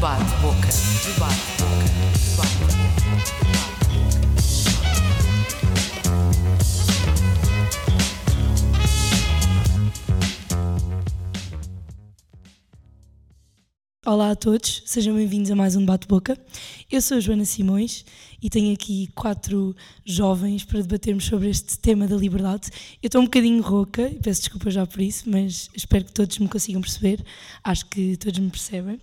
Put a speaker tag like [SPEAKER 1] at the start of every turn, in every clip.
[SPEAKER 1] Debate Boca. Debate Boca. Debate
[SPEAKER 2] Olá a todos, sejam bem-vindos a mais um Debate-Boca. Eu sou a Joana Simões e tenho aqui quatro jovens para debatermos sobre este tema da liberdade. Eu estou um bocadinho rouca peço desculpa já por isso, mas espero que todos me consigam perceber. Acho que todos me percebem.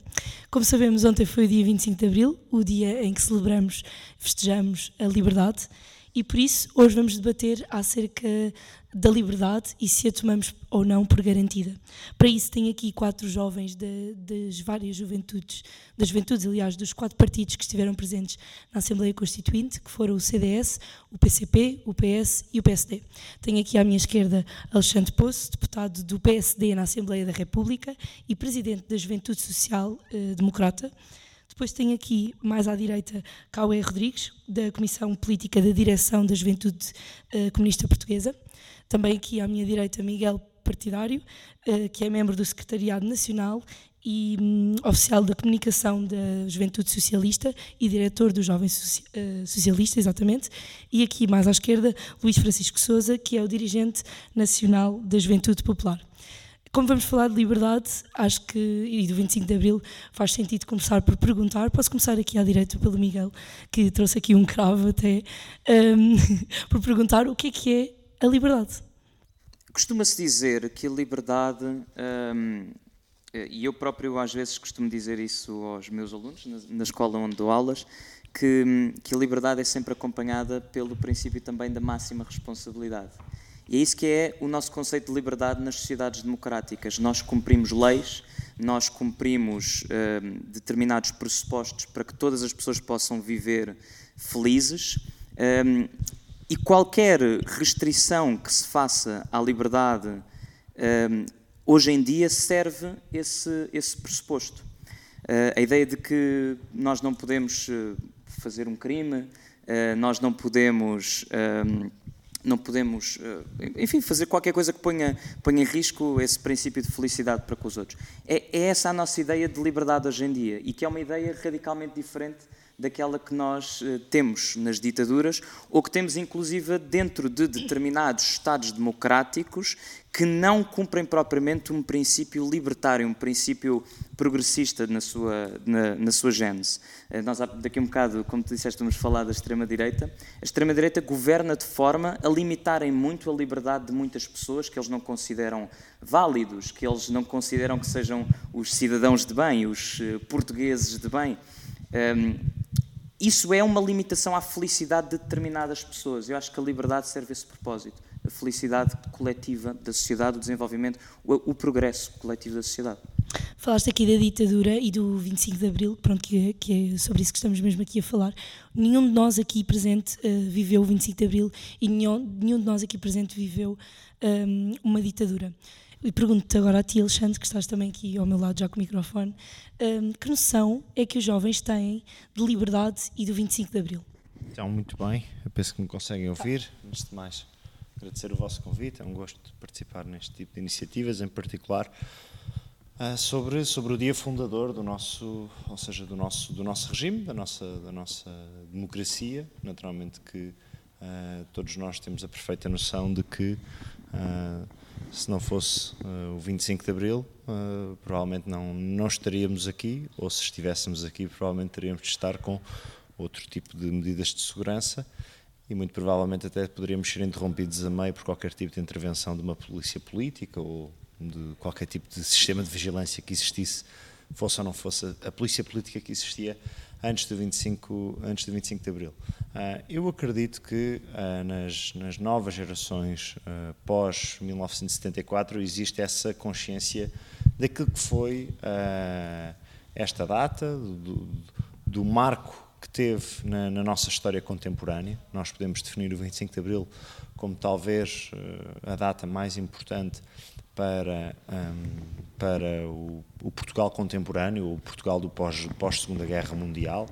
[SPEAKER 2] Como sabemos, ontem foi o dia 25 de Abril, o dia em que celebramos, festejamos a liberdade e por isso hoje vamos debater acerca da liberdade e se a tomamos ou não por garantida. Para isso tenho aqui quatro jovens de, das várias juventudes, das juventudes, aliás, dos quatro partidos que estiveram presentes na Assembleia Constituinte, que foram o CDS, o PCP, o PS e o PSD. Tenho aqui à minha esquerda Alexandre Poço, deputado do PSD na Assembleia da República e presidente da Juventude Social eh, Democrata. Depois tenho aqui, mais à direita, Cauê Rodrigues, da Comissão Política da Direção da Juventude uh, Comunista Portuguesa. Também aqui à minha direita, Miguel Partidário, uh, que é membro do Secretariado Nacional e um, oficial da comunicação da Juventude Socialista e diretor do Jovem uh, Socialista, exatamente. E aqui, mais à esquerda, Luís Francisco Souza, que é o dirigente nacional da Juventude Popular. Como vamos falar de liberdade, acho que, e do 25 de Abril, faz sentido começar por perguntar. Posso começar aqui à direita pelo Miguel, que trouxe aqui um cravo até, um, por perguntar o que é que é a liberdade.
[SPEAKER 3] Costuma-se dizer que a liberdade, um, e eu próprio às vezes costumo dizer isso aos meus alunos, na, escola onde dou aulas, que, que a liberdade é sempre acompanhada pelo princípio também da máxima responsabilidade. E é isso que é o nosso conceito de liberdade nas sociedades democráticas. Nós cumprimos leis, nós cumprimos uh, determinados pressupostos para que todas as pessoas possam viver felizes. Um, e qualquer restrição que se faça à liberdade um, hoje em dia serve esse, esse pressuposto. Uh, a ideia de que nós não podemos uh, fazer um crime, uh, nós não podemos não podemos, eh, enfim, fazer qualquer coisa que ponha, ponha em risco esse princípio de felicidade para com os outros. É, é essa a nossa ideia de liberdade hoje em dia e que é uma ideia radicalmente diferente daquela que nós uh, temos nas ditaduras ou que temos inclusive dentro de determinados Estados democráticos que não cumprem propriamente um princípio libertário, um princípio progressista na sua, na, na sua gênese. Uh, nós daqui a um bocado, como tu disseste, vamos falar da extrema-direita. A extrema-direita governa de forma a limitarem muito a liberdade de muitas pessoas que eles não consideram válidos, que eles não consideram que sejam os cidadãos de bem, os uh, portugueses de bem. Um, isso é uma limitação à felicidade de determinadas pessoas. Eu acho que a liberdade serve esse propósito. A felicidade coletiva da sociedade, o desenvolvimento, o, o progresso coletivo da sociedade.
[SPEAKER 2] Falaste aqui da ditadura e do 25 de Abril, pronto, que, que é sobre isso que estamos mesmo aqui a falar. Nenhum de nós aqui presente uh, viveu o 25 de Abril e nenhum, nenhum de nós aqui presente viveu um, uma ditadura. E pergunto-te agora a ti, Alexandre, que estás também aqui ao meu lado já com o microfone, um, que noção é que os jovens têm de liberdade e do 25 de Abril?
[SPEAKER 4] Então, muito bem, eu penso que me conseguem ouvir. Antes de mais, agradecer o vosso convite, é um gosto de participar neste tipo de iniciativas, em particular uh, sobre, sobre o dia fundador do nosso, ou seja, do nosso, do nosso regime, da nossa, da nossa democracia. Naturalmente que uh, todos nós temos a perfeita noção de que uh, se não fosse uh, o 25 de Abril, uh, provavelmente não, não estaríamos aqui, ou se estivéssemos aqui, provavelmente teríamos de estar com outro tipo de medidas de segurança e muito provavelmente até poderíamos ser interrompidos a meio por qualquer tipo de intervenção de uma polícia política ou de qualquer tipo de sistema de vigilância que existisse, fosse ou não fosse a polícia política que existia antes do 25, antes do 25 de Abril. Uh, eu acredito que uh, nas, nas, novas gerações uh, pós-1974 existe essa consciência daquilo que foi esta data, do, do, marco que teve na, na, nossa história contemporânea. Nós podemos definir o 25 de Abril como talvez a data mais importante para. Um, para o, o, Portugal contemporâneo, o Portugal do pós, pós Guerra Mundial.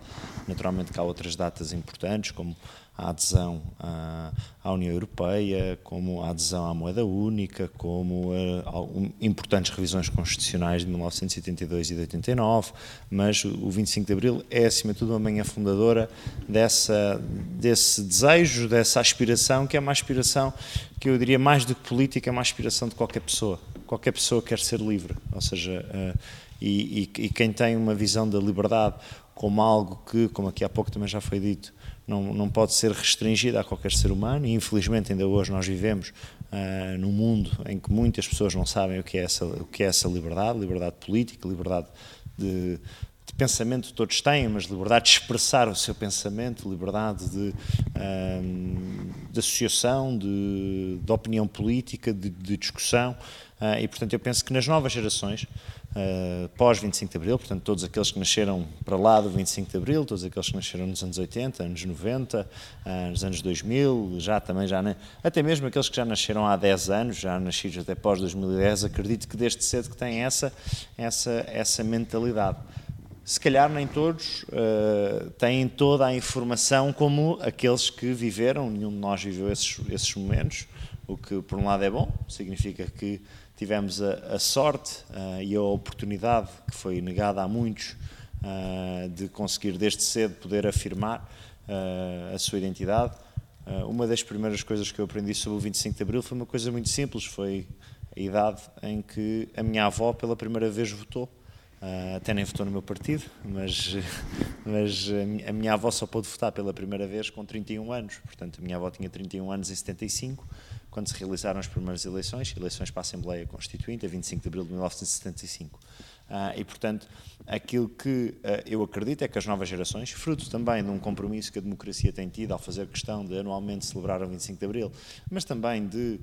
[SPEAKER 4] Naturalmente que há outras datas importantes, como a adesão à, à, União Europeia, como a adesão à moeda única, como um, importantes revisões constitucionais de 1982 e de 89, mas o 25 de Abril é, acima de tudo, uma manhã fundadora dessa, desse desejo, dessa aspiração, que é uma aspiração que eu diria mais do que política, é uma aspiração de qualquer pessoa. Qualquer pessoa quer ser livre, ou seja, uh, e, e, e quem tem uma visão da liberdade como algo que, como aqui há pouco também já foi dito, não, não pode ser restringida a qualquer ser humano e infelizmente ainda hoje nós vivemos uh, num mundo em que muitas pessoas não sabem o que é essa, o que é essa liberdade, liberdade política, liberdade de, de pensamento todos têm, mas liberdade de expressar o seu pensamento, liberdade de, uh, de associação, de, de, opinião política, de, de discussão. Uh, e, portanto, eu penso que nas novas gerações uh, pós 25 de Abril, portanto, todos aqueles que nasceram para lá do 25 de Abril, todos aqueles que nasceram nos anos 80, anos 90, uh, eh, nos anos 2000, já também, já, até mesmo aqueles que já nasceram há 10 anos, já nascidos até pós 2010, acredito que desde cedo que têm essa, essa, essa mentalidade. Se calhar nem todos uh, têm toda a informação como aqueles que viveram, nenhum de nós viveu esses, esses momentos, o que por um lado é bom, significa que tivemos a, a sorte uh, e a oportunidade que foi negada a muitos uh, de conseguir desde cedo poder afirmar a sua identidade. uma das primeiras coisas que eu aprendi sobre o 25 de Abril foi uma coisa muito simples, foi a idade em que a minha avó pela primeira vez votou. Uh, até nem votou no meu partido, mas, mas a minha avó só pôde votar pela primeira vez com 31 anos. Portanto, a minha avó tinha 31 anos em 75 quando se realizaram as primeiras eleições, eleições para a Assembleia Constituinte, a 25 de abril de 1975. Ah, e, portanto, aquilo que ah, eu acredito é que as novas gerações, fruto também de um compromisso que a democracia tem tido ao fazer questão de anualmente celebrar o 25 de abril, mas também de,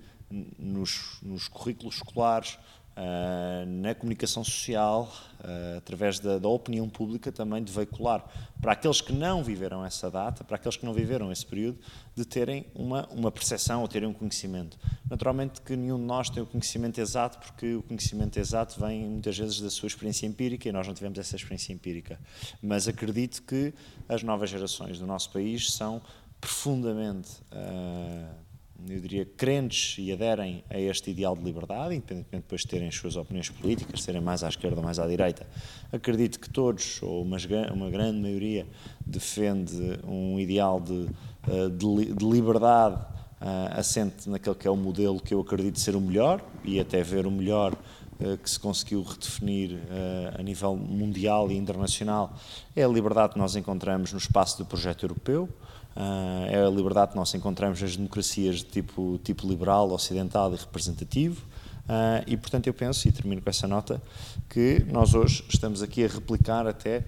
[SPEAKER 4] nos, nos currículos escolares, Uh, na comunicação social, uh, através da, da, opinião pública, também de veicular para aqueles que não viveram essa data, para aqueles que não viveram esse período, de terem uma, uma percepção ou terem um conhecimento. Naturalmente que nenhum de nós tem o conhecimento exato, porque o conhecimento exato vem muitas vezes da sua experiência empírica e nós não tivemos essa experiência empírica. Mas acredito que as novas gerações do nosso país são profundamente. Uh, eu diria, crentes e aderem a este ideal de liberdade, independentemente depois de terem as suas opiniões políticas, serem mais à esquerda ou mais à direita. Acredito que todos, ou uma, uma grande maioria, defende um ideal de, eh, de, de liberdade uh, assente naquele que é o modelo que eu acredito ser o melhor, e até ver o melhor uh, que se conseguiu redefinir uh, a nível mundial e internacional, é a liberdade que nós encontramos no espaço do projeto europeu, Uh, é a liberdade que nós encontramos nas democracias de tipo, tipo liberal, ocidental e representativo. Uh, e, portanto, eu penso, e termino com essa nota, que nós hoje estamos aqui a replicar até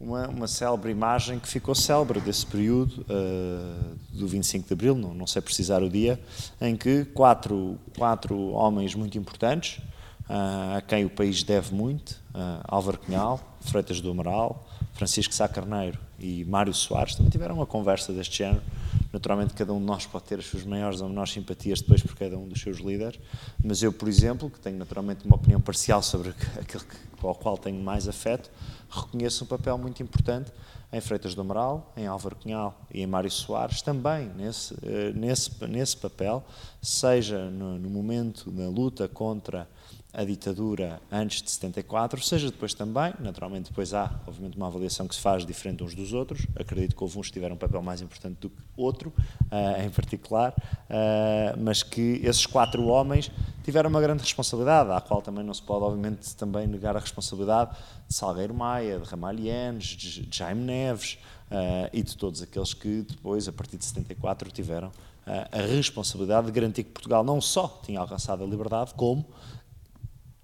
[SPEAKER 4] uma, uma célebre imagem que ficou célebre desse período uh, do 25 de Abril, não, não sei precisar o dia, em que quatro, quatro homens muito importantes, a quem o país deve muito, Álvaro Cunhal, Freitas do Amaral, Francisco Sá Carneiro e Mário Soares também tiveram uma conversa deste género. Naturalmente, cada um de nós pode ter as suas maiores ou menores simpatias depois por cada um dos seus líderes, mas eu, por exemplo, que tenho naturalmente uma opinião parcial sobre aquele ao qual tenho mais afeto, reconheço um papel muito importante em Freitas do Amaral, em Álvaro Cunhal e em Mário Soares, também nesse, eh, nesse, nesse papel, seja no, no momento da luta contra a ditadura antes de 74, seja depois também, naturalmente depois há, obviamente, uma avaliação que se faz diferente uns dos outros, acredito que houve uns que tiveram um papel mais importante do que outro, uh, em particular, uh, mas que esses quatro homens tiveram uma grande responsabilidade, à qual também não se pode, obviamente, também negar a responsabilidade de Salgueiro Maia, de Ramalhianes, de Jaime Neves uh, e de todos aqueles que depois, a partir de 74, tiveram a responsabilidade de garantir que Portugal não só tinha alcançado a liberdade, como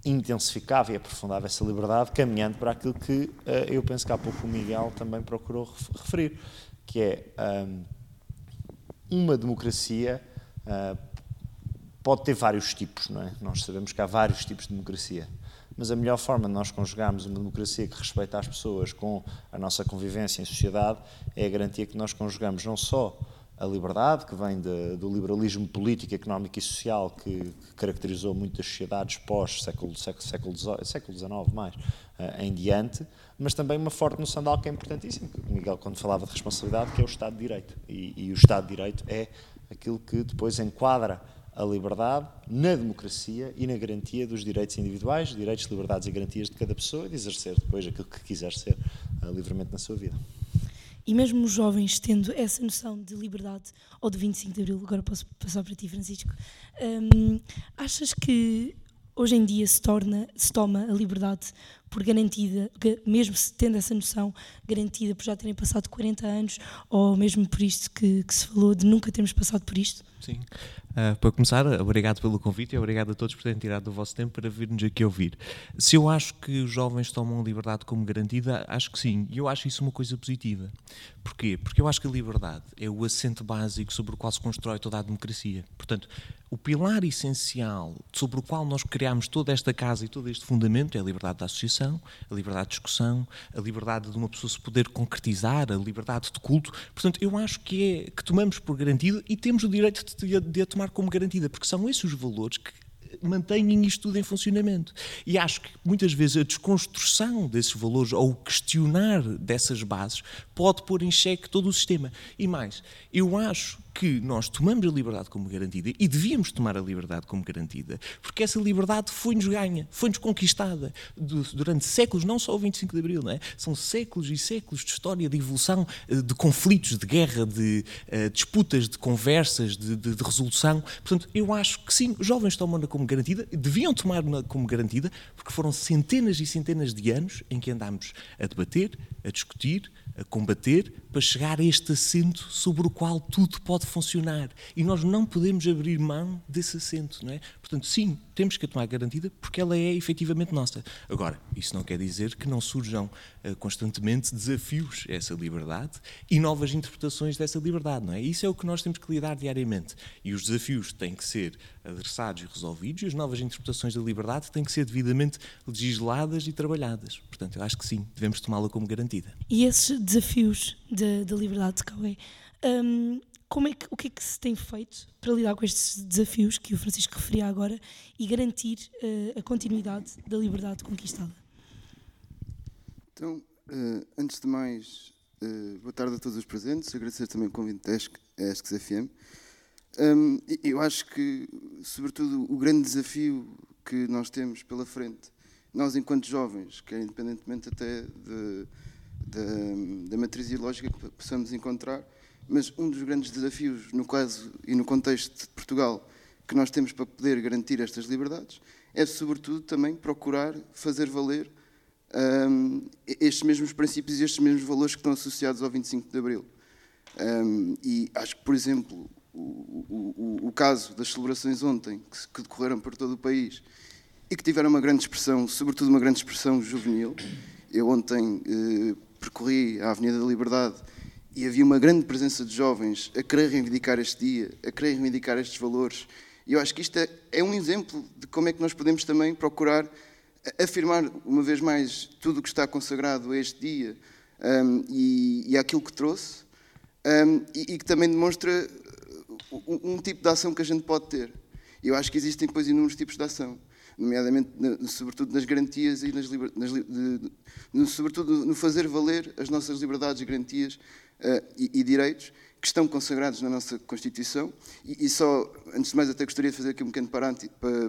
[SPEAKER 4] intensificava e aprofundava essa liberdade, caminhando para aquilo que uh, eu penso que há pouco o Miguel também procurou referir, que é um, uma democracia uh, pode ter vários tipos, não é? Nós sabemos que há vários tipos de democracia, mas a melhor forma de nós conjugarmos uma democracia que respeita as pessoas com a nossa convivência em sociedade é a garantia que nós conjugamos não só a liberdade, que vem de, do liberalismo político, económico e social que, que caracterizou muitas sociedades pós-século século, século, XIX mais, uh, em diante, mas também uma forte noção de algo que é importantíssimo, que o Miguel quando falava de responsabilidade, que é o Estado de Direito. E, e o Estado de Direito é aquilo que depois enquadra a liberdade na democracia e na garantia dos direitos individuais, direitos, liberdades e garantias de cada pessoa e de exercer depois aquilo que quiser ser uh, livremente na sua vida.
[SPEAKER 2] E mesmo os jovens tendo essa noção de liberdade, ou de 25 de Abril, agora posso passar para ti, Francisco, hum, achas que hoje em dia se, torna, se toma a liberdade por garantida, mesmo tendo essa noção garantida por já terem passado 40 anos, ou mesmo por isto que, que se falou de nunca termos passado por isto?
[SPEAKER 5] Sim. Uh, para começar, obrigado pelo convite e obrigado a todos por terem tirado do vosso tempo para vir-nos aqui ouvir. Se eu acho que os jovens tomam a liberdade como garantida, acho que sim. E eu acho isso uma coisa positiva. Porquê? Porque eu acho que a liberdade é o assento básico sobre o qual se constrói toda a democracia. Portanto, o pilar essencial sobre o qual nós criamos toda esta casa e todo este fundamento é a liberdade da associação, a liberdade de discussão, a liberdade de uma pessoa se poder concretizar, a liberdade de culto. Portanto, eu acho que é que tomamos por garantida e temos o direito de, de a tomar como garantida, porque são esses os valores que mantêm isto tudo em funcionamento. E acho que muitas vezes a desconstrução desses valores ou o questionar dessas bases pode pôr em xeque todo o sistema. E mais, eu acho que nós tomamos a liberdade como garantida e devíamos tomar a liberdade como garantida, porque essa liberdade foi-nos ganha, foi-nos conquistada durante séculos, não só o 25 de Abril, não é? são séculos e séculos de história, de evolução, eh, de conflitos, de guerra, de uh, disputas, de conversas, de, de, de, resolução. Portanto, eu acho que sim, os jovens tomam-na como garantida, deviam tomar-na como garantida, porque foram centenas e centenas de anos em que andámos a debater, a discutir, a combater para chegar a este assento sobre o qual tudo pode funcionar. E nós não podemos abrir mão desse assento, não é? Portanto, sim, temos que a tomar garantida porque ela é efetivamente nossa. Agora, isso não quer dizer que não surjam uh, constantemente desafios a essa liberdade e novas interpretações dessa liberdade, não é? Isso é o que nós temos que lidar diariamente. E os desafios têm que ser adressados e resolvidos e as novas interpretações da liberdade têm que ser devidamente legisladas e trabalhadas. Portanto, eu acho que sim, devemos tomá-la como garantida.
[SPEAKER 2] E esses desafios da liberdade de Cauê, um, como é que, o que é que se tem feito para lidar com estes desafios que o Francisco referia agora e garantir uh, a continuidade da liberdade conquistada?
[SPEAKER 6] Então, uh, antes de mais, uh, boa tarde a todos os presentes, agradecer também o convite da ESCS FM. Um, eu acho que, sobretudo, o grande desafio que nós temos pela frente, nós enquanto jovens, que é independentemente até de, de, da matriz ideológica que possamos encontrar, mas um dos grandes desafios, no caso e no contexto de Portugal, que nós temos para poder garantir estas liberdades, é sobretudo também procurar fazer valer um, estes mesmos princípios e estes mesmos valores que estão associados ao 25 de Abril. Um, e acho que, por exemplo, o, o, o, caso das celebrações ontem, que, que, decorreram por todo o país e que tiveram uma grande expressão, sobretudo uma grande expressão juvenil. Eu ontem eh, percorri a Avenida da Liberdade e havia uma grande presença de jovens a querer reivindicar este dia, a querer reivindicar estes valores. E eu acho que isto é, é um exemplo de como é que nós podemos também procurar afirmar, uma vez mais, tudo o que está consagrado a este dia um, e, e aquilo que trouxe, um, e, e, que também demonstra um, um, tipo de ação que a gente pode ter. Eu acho que existem depois inúmeros tipos de ação, nomeadamente, sobretudo nas garantias e nas, nas de, sobretudo no fazer valer as nossas liberdades e garantias uh, e, e, direitos que estão consagrados na nossa Constituição. E, e, só, antes de mais, até gostaria de fazer aqui um pequeno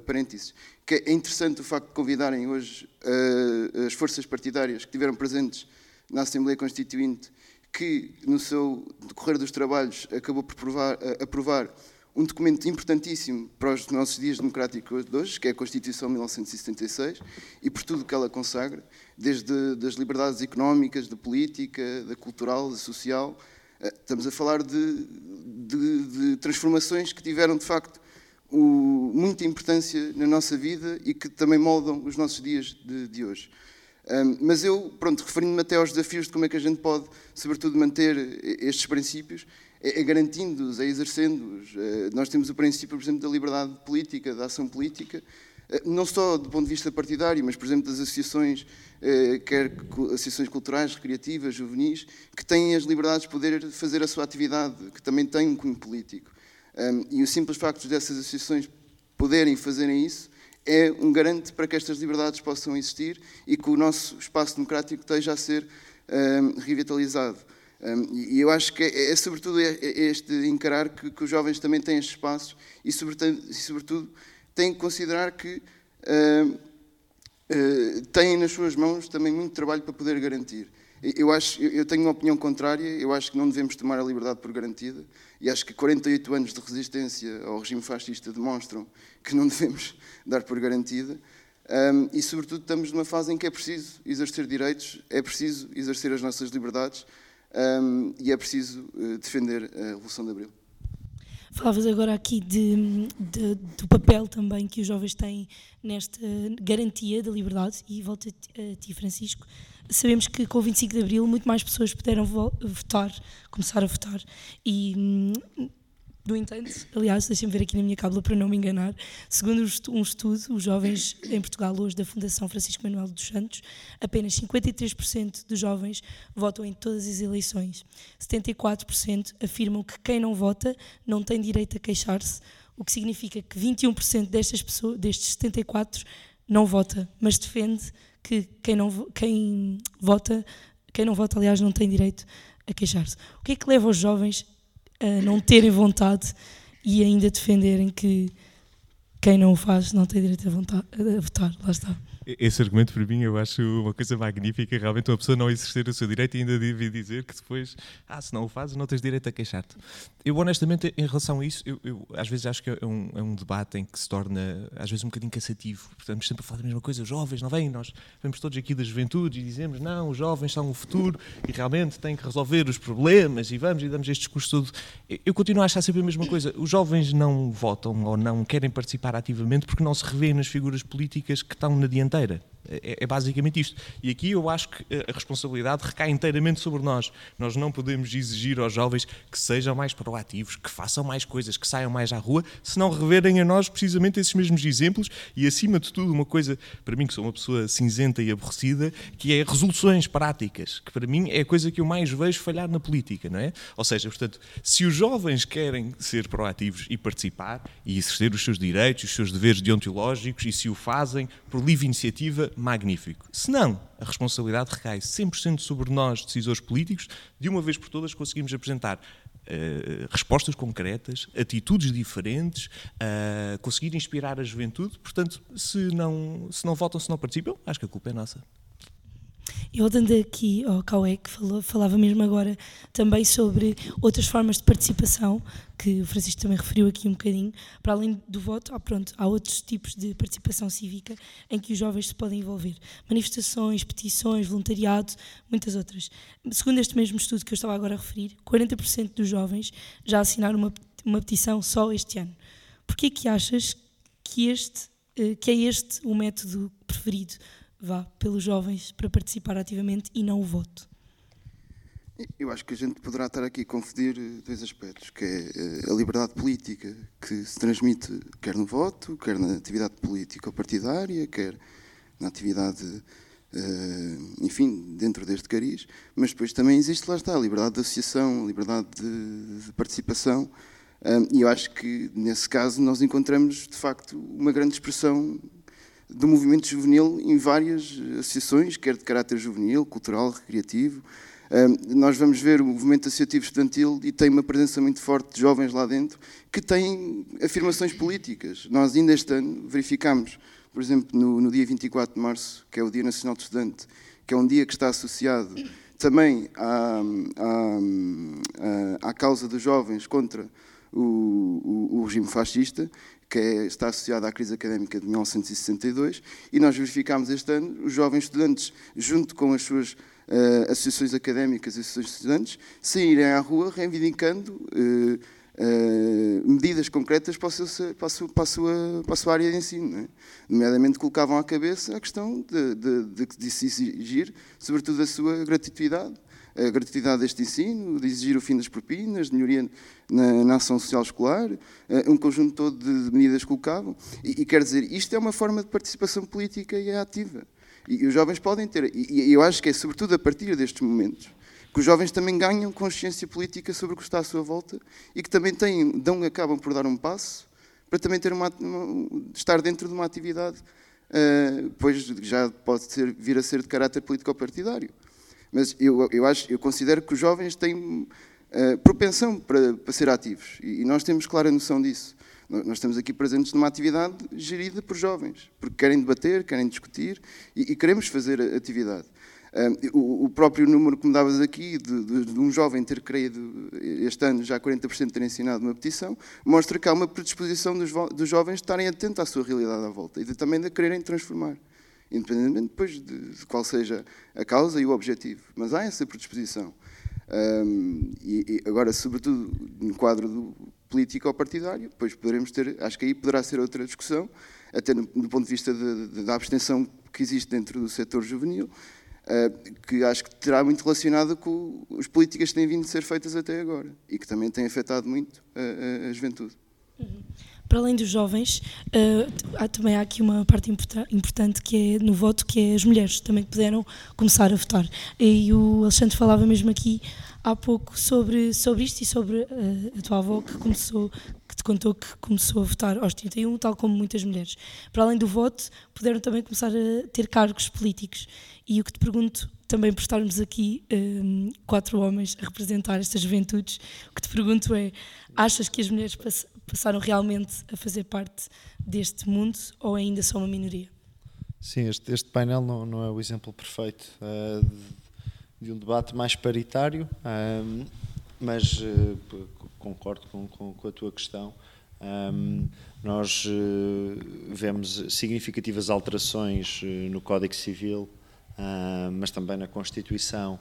[SPEAKER 6] parênteses, que é interessante o facto de convidarem hoje uh, as forças partidárias que estiveram presentes na Assembleia Constituinte que, no seu decorrer dos trabalhos, acabou por provar, aprovar um documento importantíssimo para os nossos dias democráticos de hoje, que é a Constituição de 1976, e por tudo o que ela consagra, desde das liberdades económicas, da política, da cultural, da social. Eh, estamos a falar de, de, de transformações que tiveram, de facto, o, muita importância na nossa vida e que também moldam os nossos dias de, de hoje. Um, mas eu, pronto, referindo-me até aos desafios de como é que a gente pode, sobretudo, manter estes princípios, garantindo-os, é exercendo-os. Uh, nós temos o princípio, por exemplo, da liberdade política, da ação política, eh, não só do ponto de vista partidário, mas, por exemplo, das associações, eh, quer associações culturais, recreativas, juvenis, que têm as liberdades de poder fazer a sua atividade, que também têm um cunho político. E o simples facto dessas associações poderem fazerem isso é um garante para que estas liberdades possam existir e que o nosso espaço democrático esteja a ser revitalizado. E eu acho que é, é sobretudo é, é este encarar que, que, os jovens também têm estes espaços e, sobretudo, e, sobretudo têm que considerar que uh, uh, têm nas suas mãos também muito trabalho para poder garantir. Eu, acho, eu tenho uma opinião contrária, eu acho que não devemos tomar a liberdade por garantida e acho que 48 anos de resistência ao regime fascista demonstram que não devemos dar por garantida. Um, e, sobretudo, estamos numa fase em que é preciso exercer direitos, é preciso exercer as nossas liberdades um, e é preciso uh, defender a Revolução de Abril.
[SPEAKER 2] Falavas agora aqui de, de, do papel também que os jovens têm nesta garantia da liberdade, e volto a ti, Francisco. Sabemos que com o 25 de Abril muito mais pessoas puderam votar, começar a votar, e hum, no entanto, aliás, deixem-me ver aqui na minha cábula para não me enganar, segundo um estudo, os jovens em Portugal hoje da Fundação Francisco Manuel dos Santos, apenas 53% dos jovens votam em todas as eleições. 74% afirmam que quem não vota não tem direito a queixar-se, o que significa que 21% destas pessoas, destes 74 não vota, mas defende que quem não quem vota, quem não vota, aliás, não tem direito a queixar-se. O que é que leva os jovens a não terem vontade e ainda defenderem que quem não o faz não tem direito a, vontade, a votar. Lá está.
[SPEAKER 5] Esse argumento para mim eu acho uma coisa magnífica, realmente uma pessoa não exercer o seu direito e ainda deve dizer que depois, ah, se não o fazes, não tens direito a queixar-te. Eu honestamente, em relação a isso, eu, eu, às vezes acho que é um, é um, debate em que se torna, às vezes, um bocadinho cansativo. Portanto, sempre a falar da mesma coisa, os jovens, não vêm, nós vemos todos aqui da juventude e dizemos, não, os jovens são o futuro e realmente têm que resolver os problemas e vamos e damos este discurso todo. Eu continuo a achar sempre a mesma coisa. Os jovens não votam ou não querem participar ativamente porque não se revêem nas figuras políticas que estão na 代的 É, é, basicamente isto. E aqui eu acho que a responsabilidade recai inteiramente sobre nós. Nós não podemos exigir aos jovens que sejam mais proativos, que façam mais coisas, que saiam mais à rua, se não reverem a nós precisamente esses mesmos exemplos e, acima de tudo, uma coisa, para mim que sou uma pessoa cinzenta e aborrecida, que é resoluções práticas, que para mim é a coisa que eu mais vejo falhar na política, não é? Ou seja, portanto, se os jovens querem ser proativos e participar e exercer os seus direitos, os seus deveres deontológicos e se o fazem por livre iniciativa, magnífico. Se não, a responsabilidade recai 100% sobre nós, decisores políticos, de uma vez por todas conseguimos apresentar uh, respostas concretas, atitudes diferentes, uh, conseguir inspirar a juventude. Portanto, se não, se não votam, se não participam, acho que a culpa é nossa.
[SPEAKER 2] E voltando aqui ao Cauê, que falou, falava mesmo agora também sobre outras formas de participação, que o Francisco também referiu aqui um bocadinho, para além do voto, pronto, há outros tipos de participação cívica em que os jovens se podem envolver. Manifestações, petições, voluntariado, muitas outras. Segundo este mesmo estudo que eu estava agora a referir, 40% dos jovens já assinaram uma, uma petição só este ano. Porquê que achas que, este, eh, que é este o método preferido vá, pelos jovens para participar ativamente e não o voto?
[SPEAKER 6] Eu acho que a gente poderá estar aqui a confundir eh, dois aspectos, que é eh, a liberdade política que se transmite quer no voto, quer na atividade política ou partidária, quer na atividade, eh, enfim, dentro deste cariz, mas depois também existe, lá está, a liberdade de associação, a liberdade de participação, e eu acho que nesse caso nós encontramos, de facto, uma grande expressão do movimento juvenil em várias associações, quer de caráter juvenil, cultural, recreativo. nós vamos ver o movimento associativo estudantil e tem uma presença muito forte de jovens lá dentro que têm afirmações políticas. Nós ainda este ano verificamos, por exemplo, no, no dia 24 de março, que é o Dia Nacional do Estudante, que é um dia que está associado também à, à, à causa dos jovens contra o, o, o regime fascista, que é, está associada à crise académica de 1962, e nós verificámos este ano os jovens estudantes, junto com as suas uh, associações académicas e associações de estudantes, saírem à rua reivindicando uh, uh, medidas concretas para, seu, para, a sua, para, a sua, para, a sua, área de ensino. É? Nomeadamente colocavam à cabeça a questão de, de, de, de se exigir, sobretudo, a sua gratuidade a gratuidade deste ensino, de exigir o fim das propinas, de melhoria na, na ação social escolar, eh, um conjunto todo de medidas colocavam. E, e quer dizer, isto é uma forma de participação política e é ativa. E, e os jovens podem ter, e, e eu acho que é sobretudo a partir destes momentos que os jovens também ganham consciência política sobre o que está à sua volta e que também têm, dão, acabam por dar um passo para também ter uma, estar dentro de uma atividade, uh, pois já pode ser, vir a ser de caráter político-partidário. Mas eu, eu, acho, eu considero que os jovens têm uh, propensão para, para ser ativos e, e nós temos clara noção disso. Nós estamos aqui presentes numa atividade gerida por jovens, porque querem debater, querem discutir e, e queremos fazer atividade. o, próprio número que me davas aqui, de, de, de, um jovem ter creio este ano já 40% ter ensinado uma petição, mostra que há uma predisposição dos, dos jovens estarem atentos à sua realidade à volta e de, também de quererem transformar, independentemente depois de, de, qual seja a causa e o objetivo. Mas há essa predisposição. Um, e, e, agora, sobretudo no quadro do político ou partidário, depois poderemos ter, acho que aí poderá ser outra discussão, até no, do ponto de vista de, de, da abstenção que existe dentro do setor juvenil, uh, que acho que terá muito relacionado com as políticas que têm vindo a ser feitas até agora e que também têm afetado muito a, a, a juventude.
[SPEAKER 2] Uhum. Para além dos jovens, uh, há, também há aqui uma parte importante que é no voto, que é as mulheres também puderam começar a votar. E o Alexandre falava mesmo aqui há pouco sobre, sobre isto e sobre uh, a tua avó que começou, que te contou que começou a votar aos 31, tal como muitas mulheres. Para além do voto, puderam também começar a ter cargos políticos. E o que te pergunto, também por estarmos aqui um, eh, quatro homens a representar estas juventudes, o que te pergunto é: achas que as mulheres passaram realmente a fazer parte deste mundo ou ainda são uma minoria?
[SPEAKER 4] Sim, este, este painel não, não, é o exemplo perfeito. Uh, de um debate mais paritário, um, mas uh, concordo com, com, com, a tua questão. Um, nós uh, vemos significativas alterações no Código Civil, mas também na Constituição,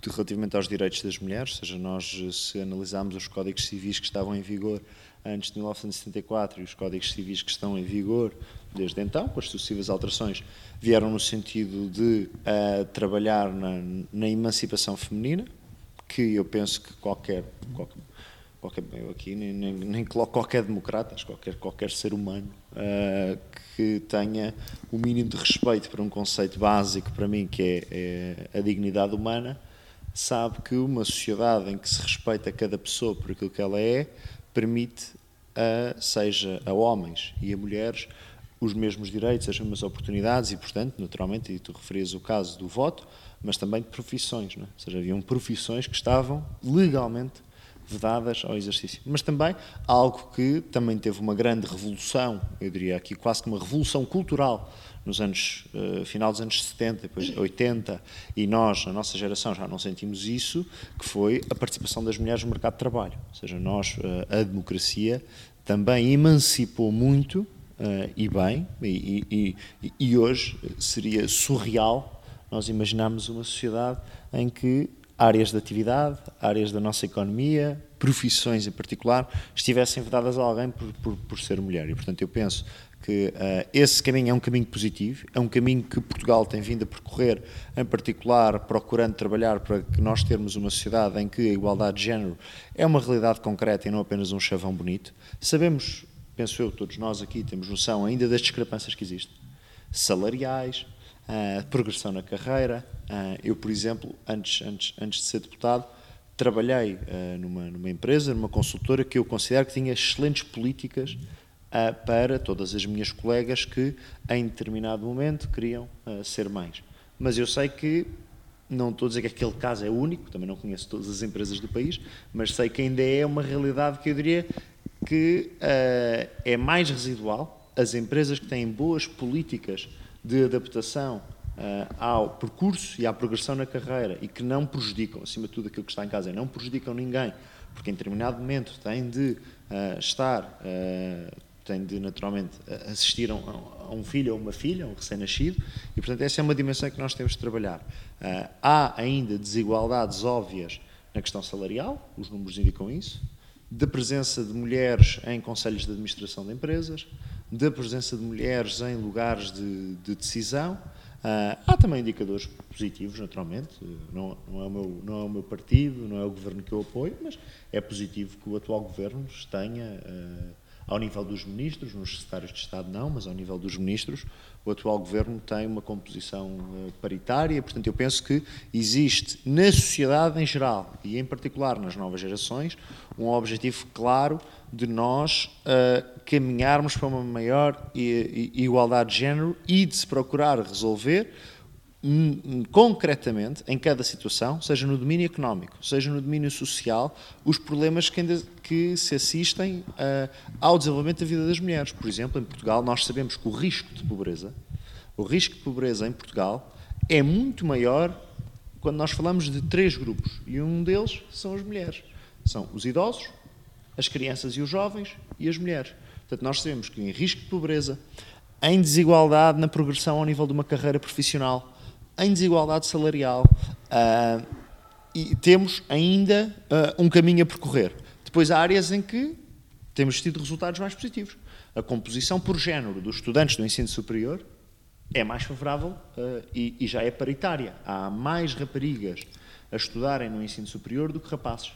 [SPEAKER 4] de, relativamente aos direitos das mulheres. Ou seja, nós, se analisarmos os códigos civis que estavam em vigor antes de 1974 e os códigos civis que estão em vigor desde então, com as sucessivas alterações, vieram no sentido de uh, trabalhar na, na, emancipação feminina, que eu penso que qualquer, qualquer, qualquer eu aqui nem, nem, nem coloco qualquer democrata, qualquer, qualquer ser humano uh, que tenha o mínimo de respeito para um conceito básico para mim, que é, é a dignidade humana, sabe que uma sociedade em que se respeita cada pessoa por aquilo que ela é, permite, a, seja a homens e a mulheres, os mesmos direitos, as mesmas oportunidades e, portanto, naturalmente, e tu referias o caso do voto, mas também de profissões, não é? ou seja, haviam profissões que estavam legalmente vedadas ao exercício. Mas também algo que também teve uma grande revolução, eu diria aqui quase que uma revolução cultural nos anos, uh, final dos anos 70, depois 80, e nós, na nossa geração, já não sentimos isso, que foi a participação das mulheres no mercado de trabalho. Ou seja, nós, uh, a democracia também emancipou muito, uh, e bem, e, e, e hoje seria surreal nós imaginarmos uma sociedade em que áreas de atividade, áreas da nossa economia, profissões em particular, estivessem vedadas a alguém por, por, por ser mulher. E, portanto, eu penso que uh, esse caminho é um caminho positivo, é um caminho que Portugal tem vindo a percorrer, em particular procurando trabalhar para que nós termos uma sociedade em que a igualdade de género é uma realidade concreta e não apenas um chavão bonito. Sabemos, penso eu, todos nós aqui temos noção ainda das discrepâncias que existem, salariais, uh, progressão na carreira. Uh, eu, por exemplo, antes, antes, antes de ser deputado, trabalhei numa, numa empresa, numa consultora que eu considero que tinha excelentes políticas para todas as minhas colegas que, em determinado momento, queriam uh, ser mães. Mas eu sei que, não estou a dizer que aquele caso é único, também não conheço todas as empresas do país, mas sei que ainda é uma realidade que eu diria que uh, é mais residual. As empresas que têm boas políticas de adaptação ao percurso e à progressão na carreira e que não prejudicam, acima de tudo, aquilo que está em casa, não prejudicam ninguém, porque em determinado momento têm de uh, estar uh, tem de naturalmente assistir a um, filho ou uma filha, um recém-nascido, e portanto essa é uma dimensão que nós temos de trabalhar. Uh, há ainda desigualdades óbvias na questão salarial, os números indicam isso, da presença de mulheres em conselhos de administração de empresas, da presença de mulheres em lugares de, de decisão, Uh, há também indicadores positivos, naturalmente. Não, não, é meu, não é o meu partido, não é o governo que eu apoio, mas é positivo que o atual governo tenha, uh, ao nível dos ministros, nos secretários de Estado não, mas ao nível dos ministros, o atual governo tem uma composição uh, paritária. Portanto, eu penso que existe na sociedade em geral e, em particular, nas novas gerações, um objetivo claro de nós uh, caminharmos para uma maior igualdade de género e de se procurar resolver concretamente, em cada situação, seja no domínio económico, seja no domínio social, os problemas que, ainda, que se assistem uh, ao desenvolvimento da vida das mulheres. Por exemplo, em Portugal, nós sabemos que o risco de pobreza, o risco de pobreza em Portugal é muito maior quando nós falamos de três grupos, e um deles são as mulheres. São os idosos, as crianças e os jovens e as mulheres. Portanto, nós sabemos que em risco de pobreza, em desigualdade na progressão ao nível de uma carreira profissional, em desigualdade salarial, uh, e temos ainda uh, um caminho a percorrer. Depois há áreas em que temos tido resultados mais positivos. A composição por género dos estudantes do ensino superior é mais favorável uh, e, e já é paritária. Há mais raparigas a estudarem no ensino superior do que rapazes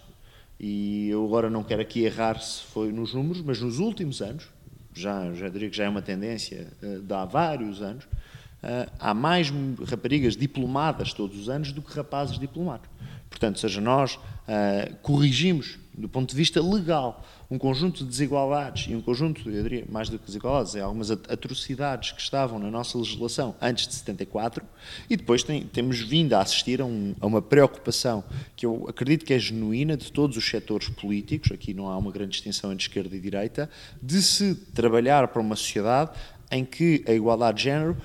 [SPEAKER 4] e eu agora não quero aqui errar se foi nos números, mas nos últimos anos, já, já diria que já é uma tendência uh, de há vários anos, há mais raparigas diplomadas todos os anos do que rapazes diplomados. Portanto, seja nós uh, corrigimos, do ponto de vista legal, um conjunto de desigualdades e um conjunto, eu diria, mais do que desigualdades, é algumas atrocidades que estavam na nossa legislação antes de 74 e depois tem, temos vindo a assistir a, um, a, uma preocupação que eu acredito que é genuína de todos os setores políticos, aqui não há uma grande distinção entre esquerda e direita, de se trabalhar para uma sociedade em que a igualdade de género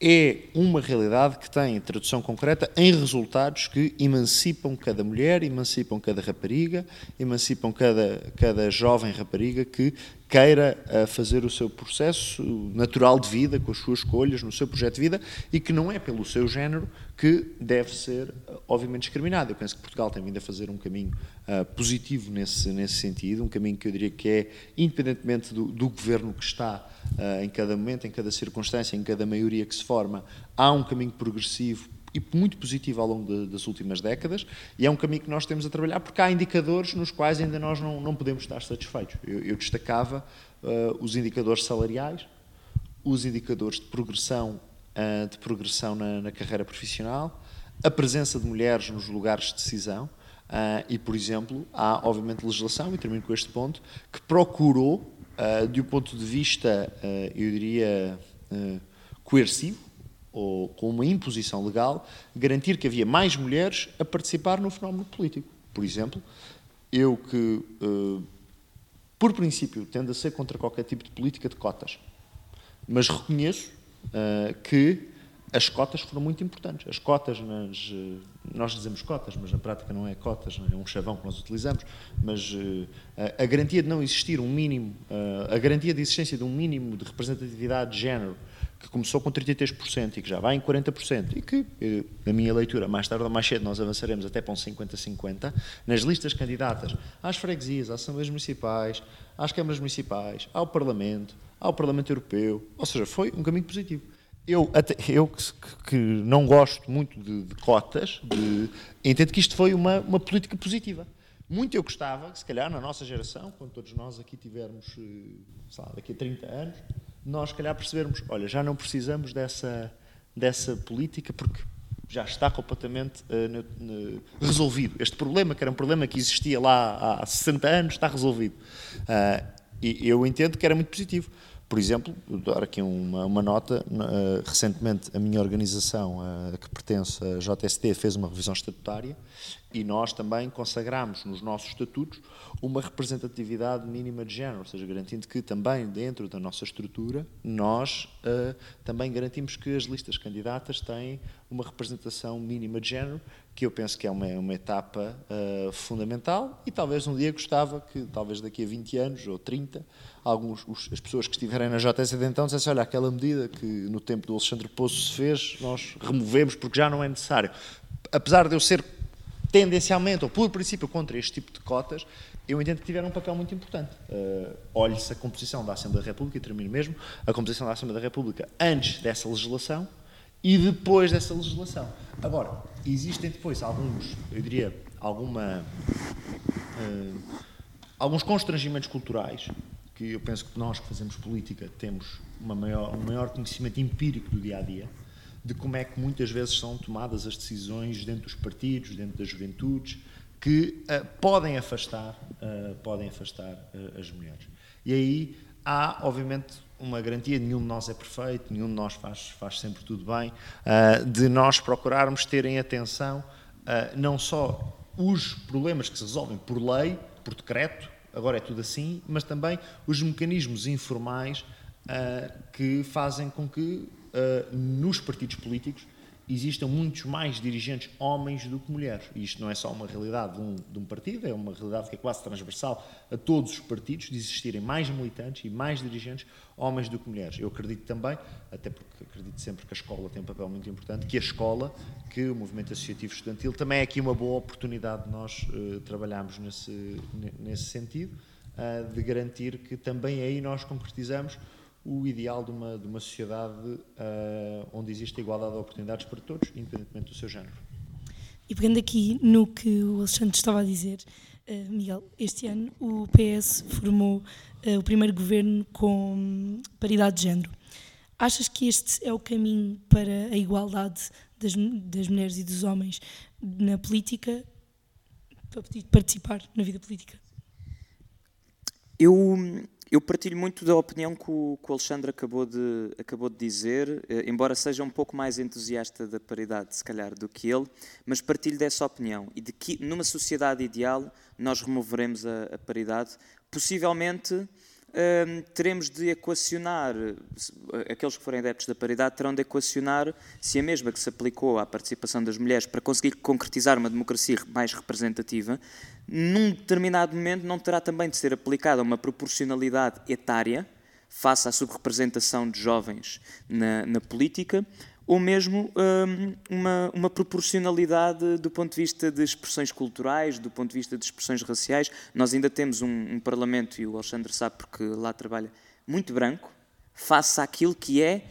[SPEAKER 4] é uma realidade que tem tradução concreta em resultados que emancipam cada mulher, emancipam cada rapariga, emancipam cada, cada jovem rapariga que queira uh, fazer o seu processo natural de vida, com as suas escolhas, no seu projeto de vida, e que não é pelo seu género que deve ser, uh, obviamente, discriminado. Eu penso que Portugal tem vindo a fazer um caminho uh, positivo nesse, nesse sentido, um caminho que eu diria que é, independentemente do, do governo que está em cada momento, em cada circunstância, em cada maioria que se forma, há um caminho progressivo e muito positivo ao longo de, das últimas décadas, e é um caminho que nós temos a trabalhar, porque há indicadores nos quais ainda nós não, não podemos estar satisfeitos. Eu, eu destacava uh, os indicadores salariais, os indicadores de progressão, uh, de progressão na, na, carreira profissional, a presença de mulheres nos lugares de decisão, uh, e, por exemplo, há, obviamente, legislação, e termino com este ponto, que procurou, de um ponto de vista, eu diria, coercivo, ou com uma imposição legal, garantir que havia mais mulheres a participar no fenómeno político. Por exemplo, eu que, uh, por princípio, tendo a ser contra qualquer tipo de política de cotas, mas reconheço uh, que as cotas foram muito importantes. As cotas, nas, uh, nós dizemos cotas, mas na prática não é cotas, é um chavão que nós utilizamos, mas a garantia de não existir um mínimo, a garantia de existência de um mínimo de representatividade de género que começou com 33% e que já vai em 40%, e que, eh, na minha leitura, mais tarde ou mais cedo nós avançaremos até para um 50-50, nas listas candidatas às freguesias, às assembleias municipais, às câmaras municipais, ao Parlamento, ao Parlamento Europeu, ou seja, foi um caminho positivo. Eu, até, eu que, que não gosto muito de, de cotas, de, entendo que isto foi uma, uma política positiva. Muito eu gostava que, se calhar, na nossa geração, quando todos nós aqui tivermos, eh, lá, daqui a 30 anos, nós, se calhar, percebermos: olha, já não precisamos dessa, dessa política porque já está completamente uh, resolvido. Este problema, que era um problema que existia lá há 60 anos, está resolvido. Uh, e eu entendo que era muito positivo. Por exemplo, dar aqui uma, uma nota, uh, recentemente a minha organização, uh, que pertence à JST, fez uma revisão estatutária e nós também consagramos nos nossos estatutos uma representatividade mínima de género, ou seja, garantindo que também dentro da nossa estrutura nós uh, também garantimos que as listas candidatas têm uma representação mínima de género, que eu penso que é uma, uma etapa uh, fundamental e talvez um dia gostava que, talvez daqui a 20 anos ou 30, alguns, os, as pessoas que estiverem na JST de então dissessem, olha, aquela medida que no tempo do Alexandre Poço se fez, nós removemos porque já não é necessário. Apesar de eu ser tendencialmente ou por princípio contra este tipo de cotas, eu entendo que tiveram um papel muito importante. Uh, Olhe-se a composição da Assembleia da República, e termino mesmo, a composição da Assembleia da República antes dessa legislação e depois dessa legislação. Agora, existem depois alguns, eu diria, alguma, uh, alguns constrangimentos culturais que eu penso que nós que fazemos política temos maior, um maior conhecimento empírico do dia a dia de como é que muitas vezes são tomadas as decisões dentro dos partidos, dentro das juventudes, que uh, podem afastar, uh, podem afastar uh, as mulheres. E aí há, obviamente, uma garantia, nenhum de nós é perfeito, nenhum de nós faz, faz sempre tudo bem, de nós procurarmos ter em atenção não só os problemas que se resolvem por lei, por decreto, agora é tudo assim, mas também os mecanismos informais que fazem com que nos partidos políticos existam muitos mais dirigentes homens do que mulheres. E isto não é só uma realidade de um, de um, partido, é uma realidade que é quase transversal a todos os partidos, de existirem mais militantes e mais dirigentes homens do que mulheres. Eu acredito também, até porque acredito sempre que a escola tem um papel muito importante, que a escola, que o movimento associativo estudantil, também é aqui uma boa oportunidade de nós uh, trabalharmos nesse, nesse sentido, uh, de garantir que também aí nós concretizamos o ideal de uma, de uma sociedade uh, onde existe igualdade de oportunidades para todos, independentemente do seu género.
[SPEAKER 2] E pegando aqui no que o Alexandre estava a dizer, uh, Miguel, este ano o PS formou uh, o primeiro governo com paridade de género. Achas que este é o caminho para a igualdade das, das mulheres e dos homens na política, para participar na vida política?
[SPEAKER 3] Eu eu partilho muito da opinião que o, que o Alexandre acabou de, acabou de dizer, eh, embora seja um pouco mais entusiasta da paridade, se calhar, do que ele, mas partilho dessa opinião e de que numa sociedade ideal nós removeremos a, a paridade, possivelmente teremos de equacionar, aqueles que forem adeptos da paridade terão de equacionar se a mesma que se aplicou à participação das mulheres para conseguir concretizar uma democracia mais representativa, num determinado momento não terá também de ser aplicada uma proporcionalidade etária face à subrepresentação de jovens na, na política, ou mesmo um, uma, uma, proporcionalidade do ponto de vista de expressões culturais, do ponto de vista de expressões raciais. Nós ainda temos um, um Parlamento, e o Alexandre sabe porque lá trabalha, muito branco, face àquilo que é,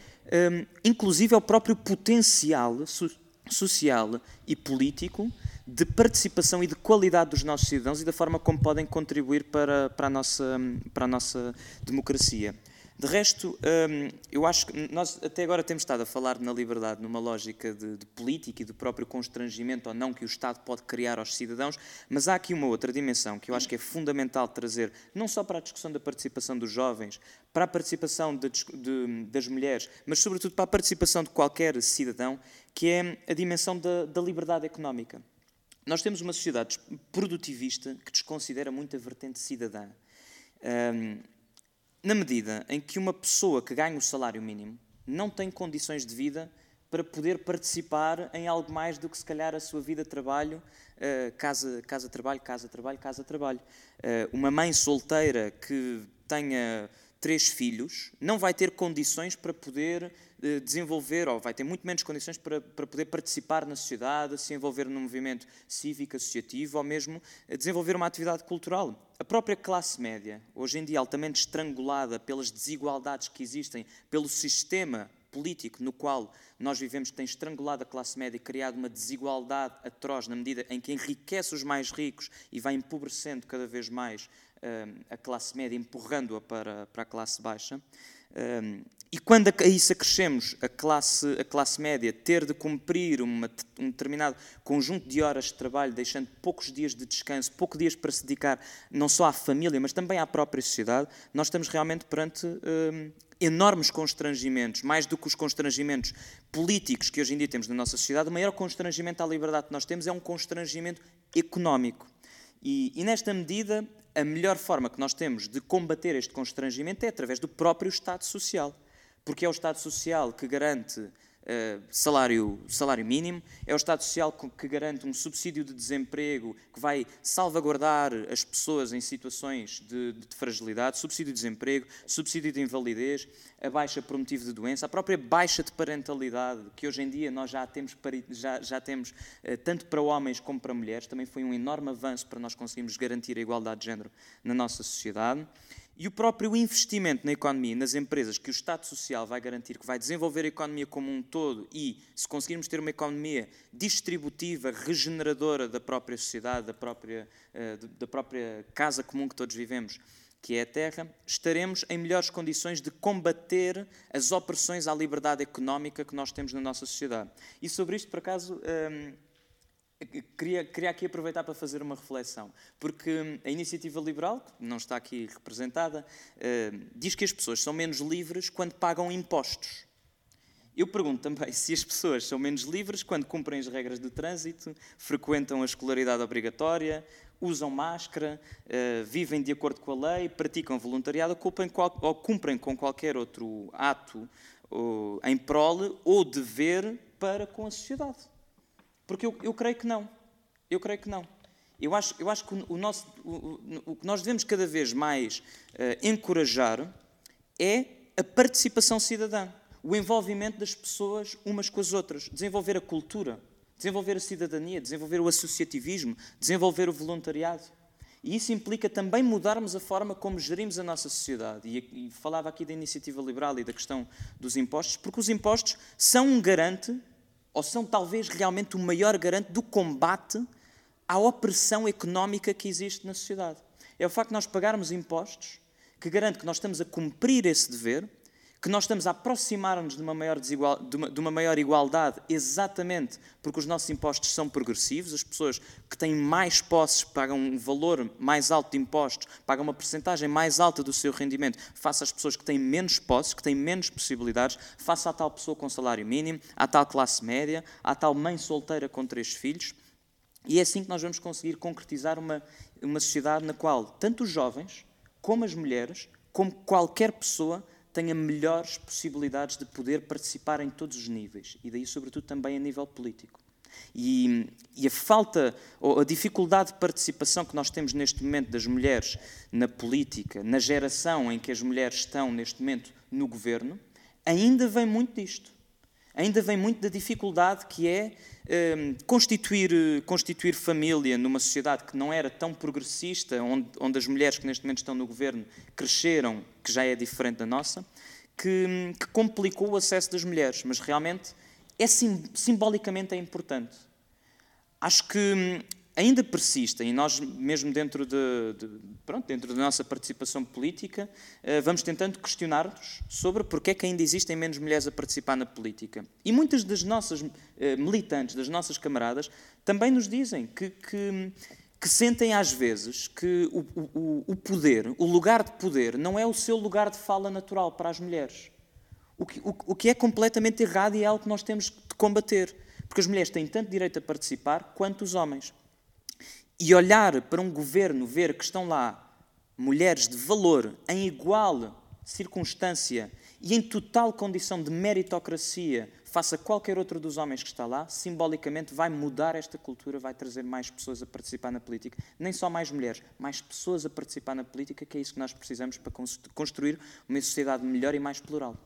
[SPEAKER 3] um, inclusive, o próprio potencial so social e político de participação e de qualidade dos nossos cidadãos e da forma como podem contribuir para, para, a, nossa, para a nossa democracia. De resto, hum, eu acho que nós até agora temos estado a falar na liberdade numa lógica de, de, política e do próprio constrangimento ou não que o Estado pode criar aos cidadãos, mas há aqui uma outra dimensão que eu acho que é fundamental trazer, não só para a discussão da participação dos jovens, para a participação de, de, das mulheres, mas sobretudo para a participação de qualquer cidadão, que é a dimensão da, da liberdade económica. Nós temos uma sociedade produtivista que desconsidera muito a vertente cidadã. Um, na medida em que uma pessoa que ganha o salário mínimo não tem condições de vida para poder participar em algo mais do que se calhar a sua vida de trabalho, casa, casa, trabalho, casa, trabalho, casa, trabalho. Uh, uma mãe solteira que tenha três filhos não vai ter condições para poder desenvolver, ou vai ter muito menos condições para, para poder participar na sociedade, se envolver num movimento cívico, associativo, ou mesmo desenvolver uma atividade cultural. A própria classe média, hoje em dia altamente estrangulada pelas desigualdades que existem, pelo sistema político no qual nós vivemos, que tem estrangulado a classe média e criado uma desigualdade atroz na medida em que enriquece os mais ricos e vai empobrecendo cada vez mais uh, a classe média, empurrando-a para, para a classe baixa. E quando a isso acrescemos a classe, a classe média ter de cumprir uma, um determinado conjunto de horas de trabalho, deixando poucos dias de descanso, poucos dias para se dedicar não só à família, mas também à própria sociedade, nós estamos realmente perante hum, enormes constrangimentos, mais do que os constrangimentos políticos que hoje em dia temos na nossa sociedade, o maior constrangimento à liberdade que nós temos é um constrangimento económico. E, e nesta medida, a melhor forma que nós temos de combater este constrangimento é através do próprio Estado Social porque é o Estado Social que garante uh, salário, salário mínimo, é o Estado Social que garante um subsídio de desemprego que vai salvaguardar as pessoas em situações de, de fragilidade, subsídio de desemprego, subsídio de invalidez, a baixa por motivo de doença, a própria baixa de parentalidade, que hoje em dia nós já temos, já, já temos uh, tanto para homens como para mulheres, também foi um enorme avanço para nós conseguirmos garantir a igualdade de género na nossa sociedade. E o próprio investimento na economia, nas empresas, que o Estado Social vai garantir, que vai desenvolver a economia como um todo e, se conseguirmos ter uma economia distributiva, regeneradora da própria sociedade, da própria, uh, da própria casa comum que todos vivemos, que é a terra, estaremos em melhores condições de combater as opressões à liberdade económica que nós temos na nossa sociedade. E sobre isto, por acaso. Um, Queria, queria aqui aproveitar para fazer uma reflexão, porque a iniciativa liberal, que não está aqui representada, uh, diz que as pessoas são menos livres quando pagam impostos. Eu pergunto também se as pessoas são menos livres quando cumprem as regras de trânsito, frequentam a escolaridade obrigatória, usam máscara, uh, vivem de acordo com a lei, praticam voluntariado ou, cumprem com qualquer outro ato em prole ou dever para com a sociedade. Porque eu, eu creio que não. Eu creio que não. Eu acho, eu acho que o, nosso, o, o, que nós devemos cada vez mais uh, encorajar é a participação cidadã, o envolvimento das pessoas umas com as outras, desenvolver a cultura, desenvolver a cidadania, desenvolver o associativismo, desenvolver o voluntariado. E isso implica também mudarmos a forma como gerimos a nossa sociedade. E, e falava aqui da iniciativa liberal e da questão dos impostos, porque os impostos são um garante ou são talvez realmente o maior garante do combate à opressão económica que existe na sociedade. É o facto de nós pagarmos impostos que garante que nós estamos a cumprir esse dever que nós estamos a aproximar-nos de, de, de uma maior igualdade exatamente porque os nossos impostos são progressivos, as pessoas que têm mais posses pagam um valor mais alto de impostos, pagam uma percentagem mais alta do seu rendimento, face às pessoas que têm menos posses, que têm menos possibilidades, face à tal pessoa com salário mínimo, à tal classe média, à tal mãe solteira com três filhos. E é assim que nós vamos conseguir concretizar uma, uma sociedade na qual tanto os jovens, como as mulheres, como qualquer pessoa tenha melhores possibilidades de poder participar em todos os níveis e daí, sobretudo, também a nível político. E, e, a falta, ou a dificuldade de participação que nós temos neste momento das mulheres na política, na geração em que as mulheres estão neste momento no governo, ainda vem muito disto ainda vem muito da dificuldade que é um, constituir, constituir família numa sociedade que não era tão progressista, onde, onde as mulheres que neste momento estão no governo cresceram, que já é diferente da nossa, que, que complicou o acesso das mulheres, mas realmente é sim, simbolicamente é importante. Acho que hum, ainda persistem, e nós mesmo dentro, de, de, pronto, dentro da nossa participação política, uh, vamos tentando questionar-nos sobre porque é que ainda existem menos mulheres a participar na política. E muitas das nossas uh, militantes, das nossas camaradas, também nos dizem que, que, que sentem às vezes que o, o, o poder, o lugar de poder, não é o seu lugar de fala natural para as mulheres. O que, o, o que é completamente errado e é algo que nós temos de combater. Porque as mulheres têm tanto direito a participar quanto os homens e olhar para um governo, ver que estão lá mulheres de valor em igual circunstância e em total condição de meritocracia face a qualquer outro dos homens que está lá, simbolicamente vai mudar esta cultura, vai trazer mais pessoas a participar na política. Nem só mais mulheres, mais pessoas a participar na política, que é isso que nós precisamos para construir uma sociedade melhor e mais plural.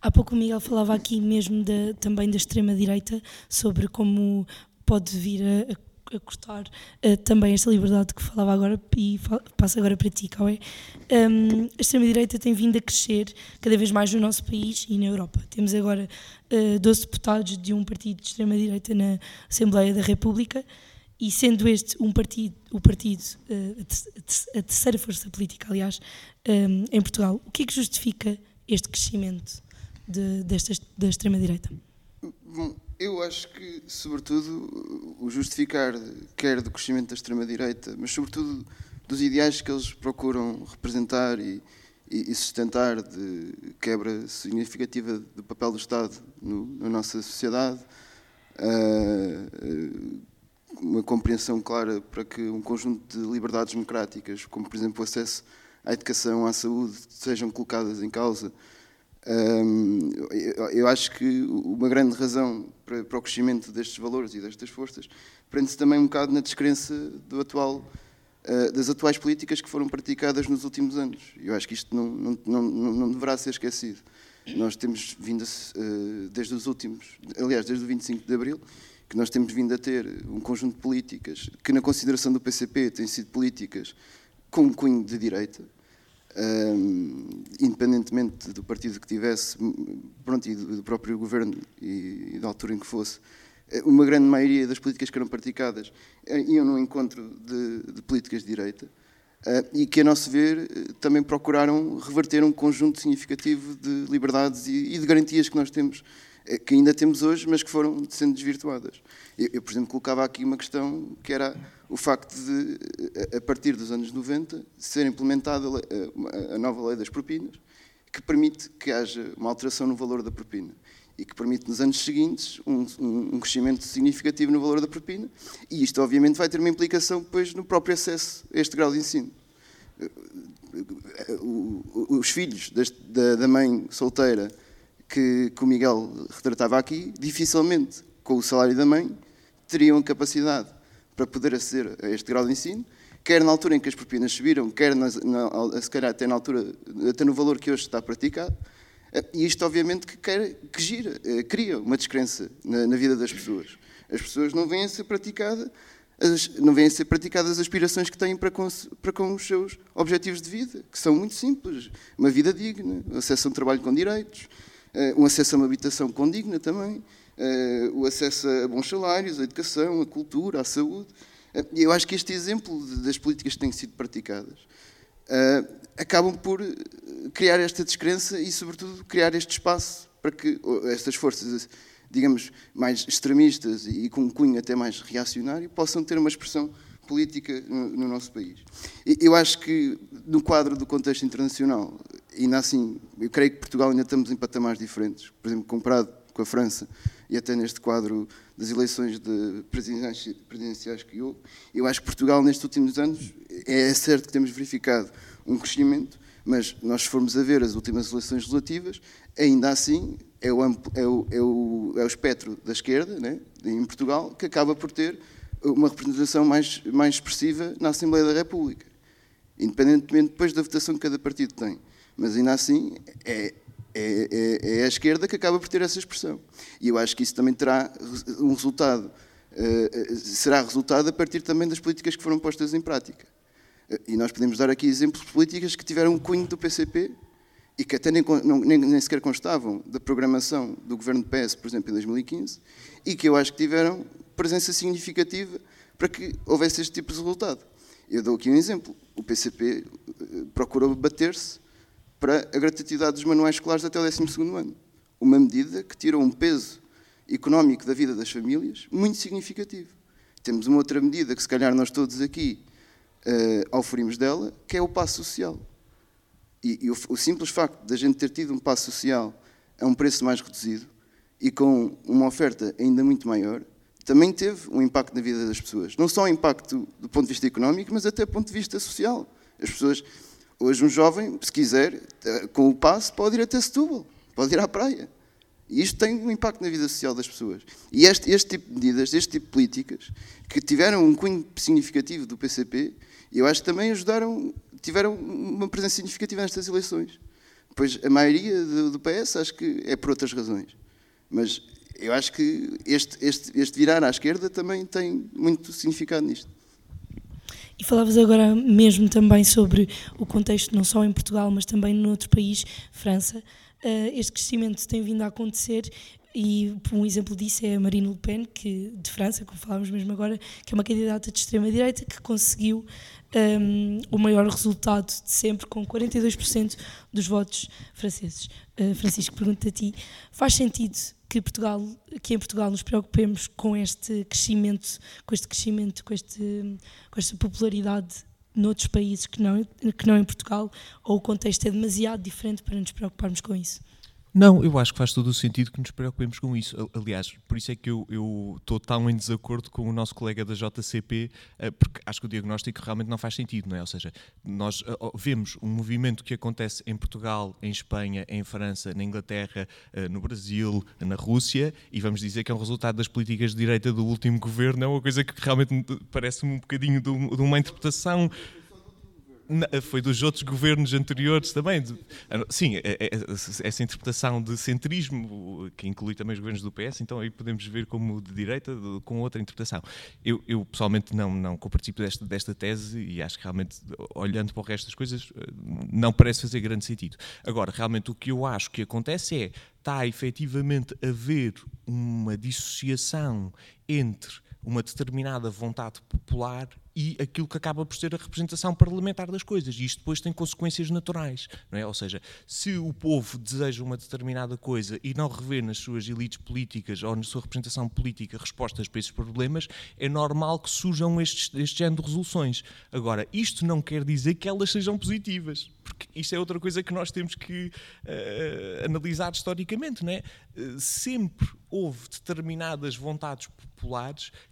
[SPEAKER 2] Há pouco o Miguel falava aqui mesmo de, também da extrema-direita, sobre como pode vir a, a a cortar uh, também esta liberdade que falava agora e passo agora para ti, Cauê. Um, a extrema-direita tem vindo a crescer cada vez mais no nosso país e na Europa. Temos agora uh, eh, 12 deputados de um partido de extrema-direita na Assembleia da República e sendo este um partido, o partido, uh, a terceira força política, aliás, um, em Portugal, o que é que justifica este crescimento de, da extrema-direita?
[SPEAKER 6] Eu acho que, sobretudo, o justificar quer do crescimento da extrema-direita, mas sobretudo dos ideais que eles procuram representar e, e sustentar de quebra significativa do papel do Estado no, na nossa sociedade, uh, uma compreensão clara para que um conjunto de liberdades democráticas, como por exemplo o acesso à educação, à saúde, sejam colocadas em causa eu acho que uma grande razão para, o crescimento destes valores e destas forças prende-se também um bocado na descrença atual, ah, das atuais políticas que foram praticadas nos últimos anos. Eu acho que isto não, não, não, não deverá ser esquecido. Nós temos vindo, a, ah, desde os últimos, aliás, desde o 25 de Abril, que nós temos vindo a ter um conjunto de políticas que, na consideração do PCP, têm sido políticas com um cunho de direita, independentemente do partido que tivesse, pronto, e do próprio governo e, da altura em que fosse, eh, uma grande maioria das políticas que eram praticadas eh, iam no encontro de, de políticas de direita uh, e que, a nosso ver, também procuraram reverter um conjunto significativo de liberdades e, e de garantias que nós temos, que ainda temos hoje, mas que foram sendo desvirtuadas. Eu, eu, por exemplo, colocava aqui uma questão que era o facto de, a partir dos anos 90, ser implementada a nova lei das propinas, que permite que haja uma alteração no valor da propina e que permite nos anos seguintes um, um, crescimento significativo no valor da propina e isto obviamente vai ter uma implicação depois no próprio acesso a este grau de ensino. Os filhos da mãe solteira que, que o Miguel retratava aqui, dificilmente com o salário da mãe teriam capacidade para poder aceder a este grau de ensino, quer na altura em que as propinas subiram, quer na, na, se calhar até na altura, até no valor que hoje está praticado. E isto, obviamente, que, quer, que gira, eh, cria uma descrença na, na, vida das pessoas. As pessoas não vêm a ser praticadas, as, não vêm a ser praticadas as aspirações que têm para com, para com os seus objetivos de vida, que são muito simples: uma vida digna, acesso a um trabalho com direitos, eh, um acesso a uma habitação condigna também, uh, o acesso a bons salários, a educação, a cultura, à saúde. Uh, e eu acho que este exemplo das políticas que têm sido praticadas acabam por criar esta descrença e, sobretudo, criar este espaço para que estas forças, digamos, mais extremistas e com um cunho até mais reacionário, possam ter uma expressão política no, no nosso país. Eu acho que, no quadro do contexto internacional, ainda assim, eu creio que Portugal ainda estamos em patamares diferentes. Por exemplo, comparado com a França, e até neste quadro das eleições de presidenciais, que houve, eu acho que Portugal, nestes últimos anos, é certo que temos verificado um crescimento, mas nós, se formos a ver as últimas eleições legislativas, ainda assim é o, é o, é o, é o espectro da esquerda, né, em Portugal, que acaba por ter uma representação mais, mais expressiva na Assembleia da República, independentemente depois da votação que cada partido tem. Mas ainda assim é, é, é, é, a esquerda que acaba por ter essa expressão. E eu acho que isso também terá um resultado, uh, será resultado a partir também das políticas que foram postas em prática. Uh, e nós podemos dar aqui exemplos de políticas que tiveram um cunho do PCP e que até nem, nem, nem sequer constavam da programação do governo do PS, por exemplo, em 2015, e que eu acho que tiveram presença significativa para que houvesse este tipo de resultado. Eu dou aqui um exemplo. O PCP procurou bater-se para a gratuidade dos manuais escolares até o 12 ano. Uma medida que tirou um peso económico da vida das famílias muito significativo. Temos uma outra medida que, se calhar, nós todos aqui uh, auferimos dela, que é o passo social. E, e o, o, simples facto de a gente ter tido um passo social a um preço mais reduzido e com uma oferta ainda muito maior, também teve um impacto na vida das pessoas. Não só um impacto do ponto de vista económico, mas até do ponto de vista social. As pessoas Hoje um jovem, se quiser, eh, com o passe, pode ir até Setúbal, pode ir à praia. E isto tem um impacto na vida social das pessoas. E este, este tipo de medidas, este tipo de políticas, que tiveram um cunho significativo do PCP, eu acho que também ajudaram, tiveram uma presença significativa nestas eleições. Pois a maioria do, do PS acho que é por outras razões. Mas eu acho que este, este, este virar à esquerda também tem muito significado nisto.
[SPEAKER 2] E falavas agora mesmo também sobre o contexto, não só em Portugal, mas também no outro país, França. Uh, este crescimento tem vindo a acontecer e um exemplo disso é a Marine Le Pen, que, de França, como falávamos mesmo agora, que é uma candidata de extrema-direita que conseguiu um, ehm, o maior resultado de sempre, com 42% dos votos franceses. Uh, Francisco, pergunto a ti, faz sentido que Portugal, que em Portugal nos preocupemos com este crescimento, com este crescimento, com, este, com esta popularidade noutros países que não, que não em Portugal, ou o contexto é demasiado diferente para nos preocuparmos com isso?
[SPEAKER 5] Não, eu acho que faz todo o sentido que nos preocupemos com isso. Aliás, por isso é que eu estou tão em desacordo com o nosso colega da JCP, eh, porque acho que o diagnóstico realmente não faz sentido, não é? Ou seja, nós eh, vemos um movimento que acontece em Portugal, em Espanha, em França, na Inglaterra, eh, no Brasil, na Rússia, e vamos dizer que é um resultado das políticas de direita do último governo, é uma coisa que realmente parece um bocadinho de uma interpretação foi dos outros governos anteriores também. Sim, é, é, essa interpretação de centrismo, que inclui também os governos do PS, então aí podemos ver como de direita, com outra interpretação. Eu, eu pessoalmente não, não compartilho desta, desta tese e acho que realmente, olhando para o resto das coisas, não parece fazer grande sentido. Agora, realmente o que eu acho que acontece é, está efetivamente a haver uma dissociação entre uma determinada vontade popular e aquilo que acaba por ser a representação parlamentar das coisas. E isto depois tem consequências naturais, não é? Ou seja, se o povo deseja uma determinada coisa e não revê nas suas elites políticas ou na sua representação política respostas para esses problemas, é normal que surjam estes, este género de resoluções. Agora, isto não quer dizer que elas sejam positivas, porque isto é outra coisa que nós temos que uh, analisar historicamente, não é? Uh, sempre houve determinadas vontades populares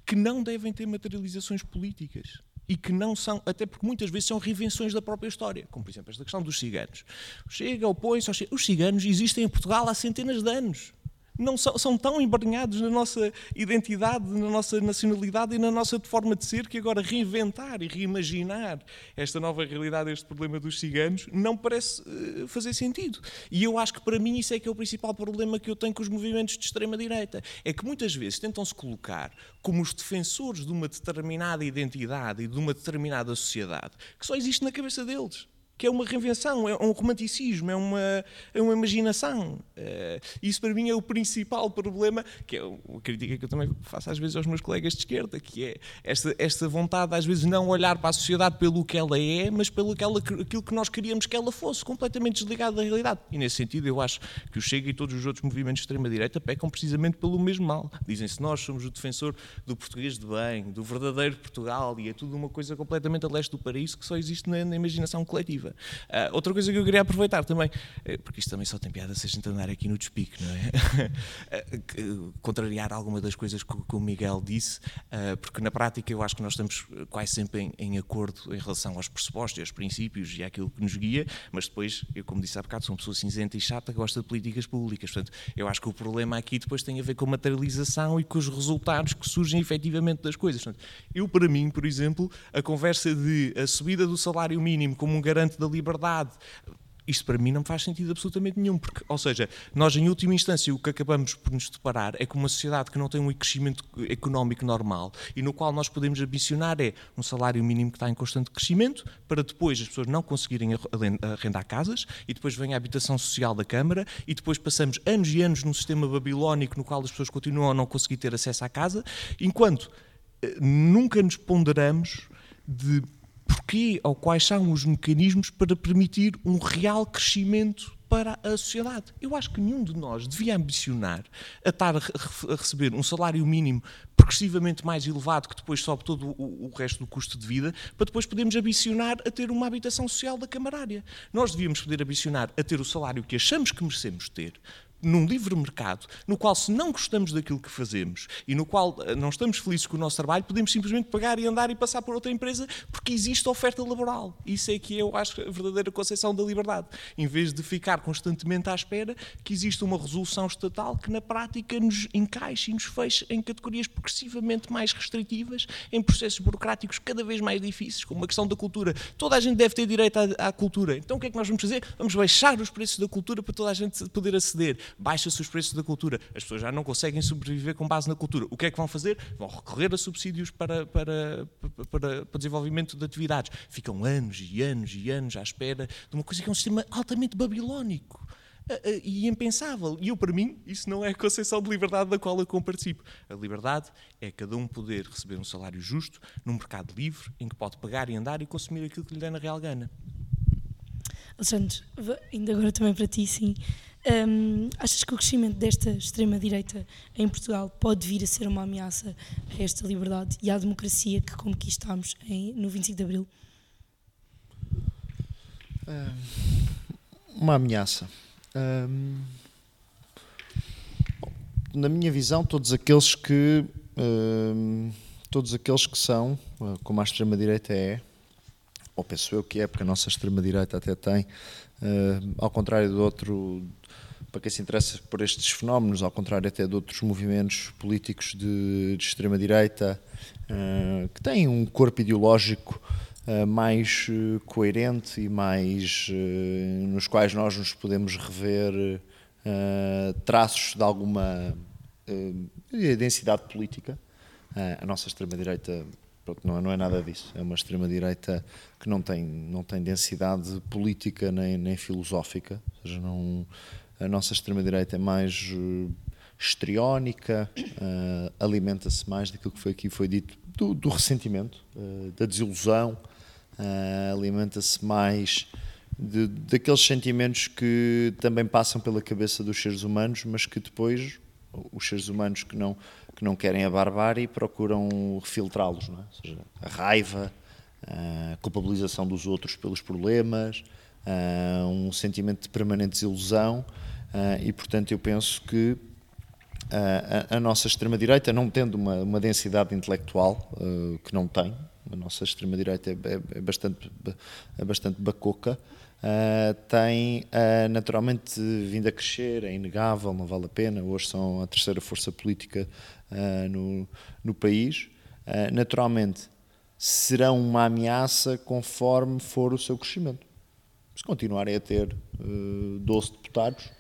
[SPEAKER 5] que não devem ter materializações políticas e que não são, até porque muitas vezes são reinvenções da própria história, como por exemplo esta questão dos ciganos. Chega, opõe-se Os ciganos existem em Portugal há centenas de anos não são, são, tão embrenhados na nossa identidade, na nossa nacionalidade e na nossa forma de ser que agora reinventar e reimaginar esta nova realidade, este problema dos ciganos, não parece uh, fazer sentido. E eu acho que para mim isso é que é o principal problema que eu tenho com os movimentos de extrema-direita. É que muitas vezes tentam-se colocar como os defensores de uma determinada identidade e de uma determinada sociedade que só existe na cabeça deles que é uma reinvenção, é um romanticismo, é uma, é uma imaginação. Uh, isso para mim é o principal problema, que é uma crítica que eu também faço às vezes aos meus colegas de esquerda, que é esta, esta vontade às vezes não olhar para a sociedade pelo que ela é, mas pelo que ela, aquilo que nós queríamos que ela fosse, completamente desligada da realidade. E nesse sentido eu acho que o Chega e todos os outros movimentos de extrema-direita pecam precisamente pelo mesmo mal. Dizem-se nós somos o defensor do português de bem, do verdadeiro Portugal, e é tudo uma coisa completamente a leste do paraíso que só existe na, na imaginação coletiva. Uh, outra coisa que eu queria aproveitar também, eh, porque isto também só tem piada se a gente andar aqui no despique, não é? uh, contrariar alguma das coisas que, que o Miguel disse, uh, porque na prática eu acho que nós estamos quase sempre em, em, acordo em relação aos pressupostos, aos princípios e àquilo que nos guia, mas depois, eu como disse há bocado, sou uma pessoa cinzenta e chata que gosta de políticas públicas. Portanto, eu acho que o problema aqui depois tem a ver com a materialização e com os resultados que surgem efetivamente das coisas. Portanto, eu, para mim, por exemplo, a conversa de a subida do salário mínimo como um garante da liberdade. Isto para mim não faz sentido absolutamente nenhum, porque, ou seja, nós em última instância o que acabamos por nos deparar é com uma sociedade que não tem um crescimento económico normal e no qual nós podemos ambicionar é um salário mínimo que está em constante crescimento para depois as pessoas não conseguirem arrendar casas e depois vem a habitação social da Câmara e depois passamos anos e anos num sistema babilónico no qual as pessoas continuam a não conseguir ter acesso à casa, enquanto eh, nunca nos ponderamos de porquê ou quais são os mecanismos para permitir um real crescimento para a sociedade. Eu acho que nenhum de nós devia ambicionar a estar a receber um salário mínimo progressivamente mais elevado que depois sobe todo o, resto do custo de vida, para depois podermos ambicionar a ter uma habitação social da camarária. Nós devíamos poder ambicionar a ter o salário que achamos que merecemos ter, num livre mercado, no qual, se não gostamos daquilo que fazemos e no qual eh, não estamos felizes com o nosso trabalho, podemos simplesmente pagar e andar e passar por outra empresa porque existe oferta laboral. Isso é que eu acho a verdadeira concepção da liberdade. Em vez de ficar constantemente à espera que exista uma resolução estatal que, na prática, nos encaixe e nos feche em categorias progressivamente mais restritivas, em processos burocráticos cada vez mais difíceis, como a questão da cultura. Toda a gente deve ter direito à, à cultura. Então, o que é que nós vamos fazer? Vamos baixar os preços da cultura para toda a gente poder aceder baixa-se os preços da cultura. As pessoas já não conseguem sobreviver com base na cultura. O que é que vão fazer? Vão recorrer a subsídios para, para, para, para desenvolvimento de atividades. Ficam anos e anos e anos à espera de uma coisa que é um sistema altamente babilónico e impensável. E eu, para mim, isso não é a concepção de liberdade da qual eu comparticipo. A liberdade é cada um poder receber um salário justo num mercado livre em que pode pagar e andar e consumir aquilo que lhe dá na real gana.
[SPEAKER 2] Alexandre, ainda agora também para ti, sim. Um, achas que o crescimento desta extrema-direita em Portugal pode vir a ser uma ameaça a esta liberdade e à democracia que conquistámos em, no 25 de Abril?
[SPEAKER 4] uma ameaça. Um, na minha visão, todos aqueles que um, todos aqueles que são, como a extrema-direita é, ou penso eu que é, porque a nossa extrema-direita até tem, uh, ao contrário do outro, para quem se interessa por estes fenómenos, ao contrário até de outros movimentos políticos de, de extrema-direita, uh, que têm um corpo ideológico uh, mais coerente e mais nos quais nós nos podemos rever traços de alguma densidade política. a nossa extrema-direita não, não, é nada disso. É uma extrema-direita que não tem, não tem densidade política nem, nem filosófica. Ou seja, não, a nossa extrema-direita é mais histriónica, uh, alimenta-se mais daquilo que foi aqui foi dito, do, do ressentimento, uh, da desilusão, uh, alimenta-se mais de, daqueles sentimentos que também passam pela cabeça dos seres humanos, mas que depois os seres humanos que não, que não querem a barbárie procuram filtrá-los, é? ou seja, a raiva, a culpabilização dos outros pelos problemas, um sentimento de permanente desilusão, e portanto eu penso que a, nossa extrema-direita, não tendo uma, uma densidade intelectual, uh, que não tem, a nossa extrema-direita é, é, bastante, é bastante bacoca, uh, tem uh, naturalmente vindo a crescer, é inegável, não vale a pena, hoje são a terceira força política no, no país. naturalmente, serão uma ameaça conforme for o seu crescimento. Se continuarem a ter 12 deputados,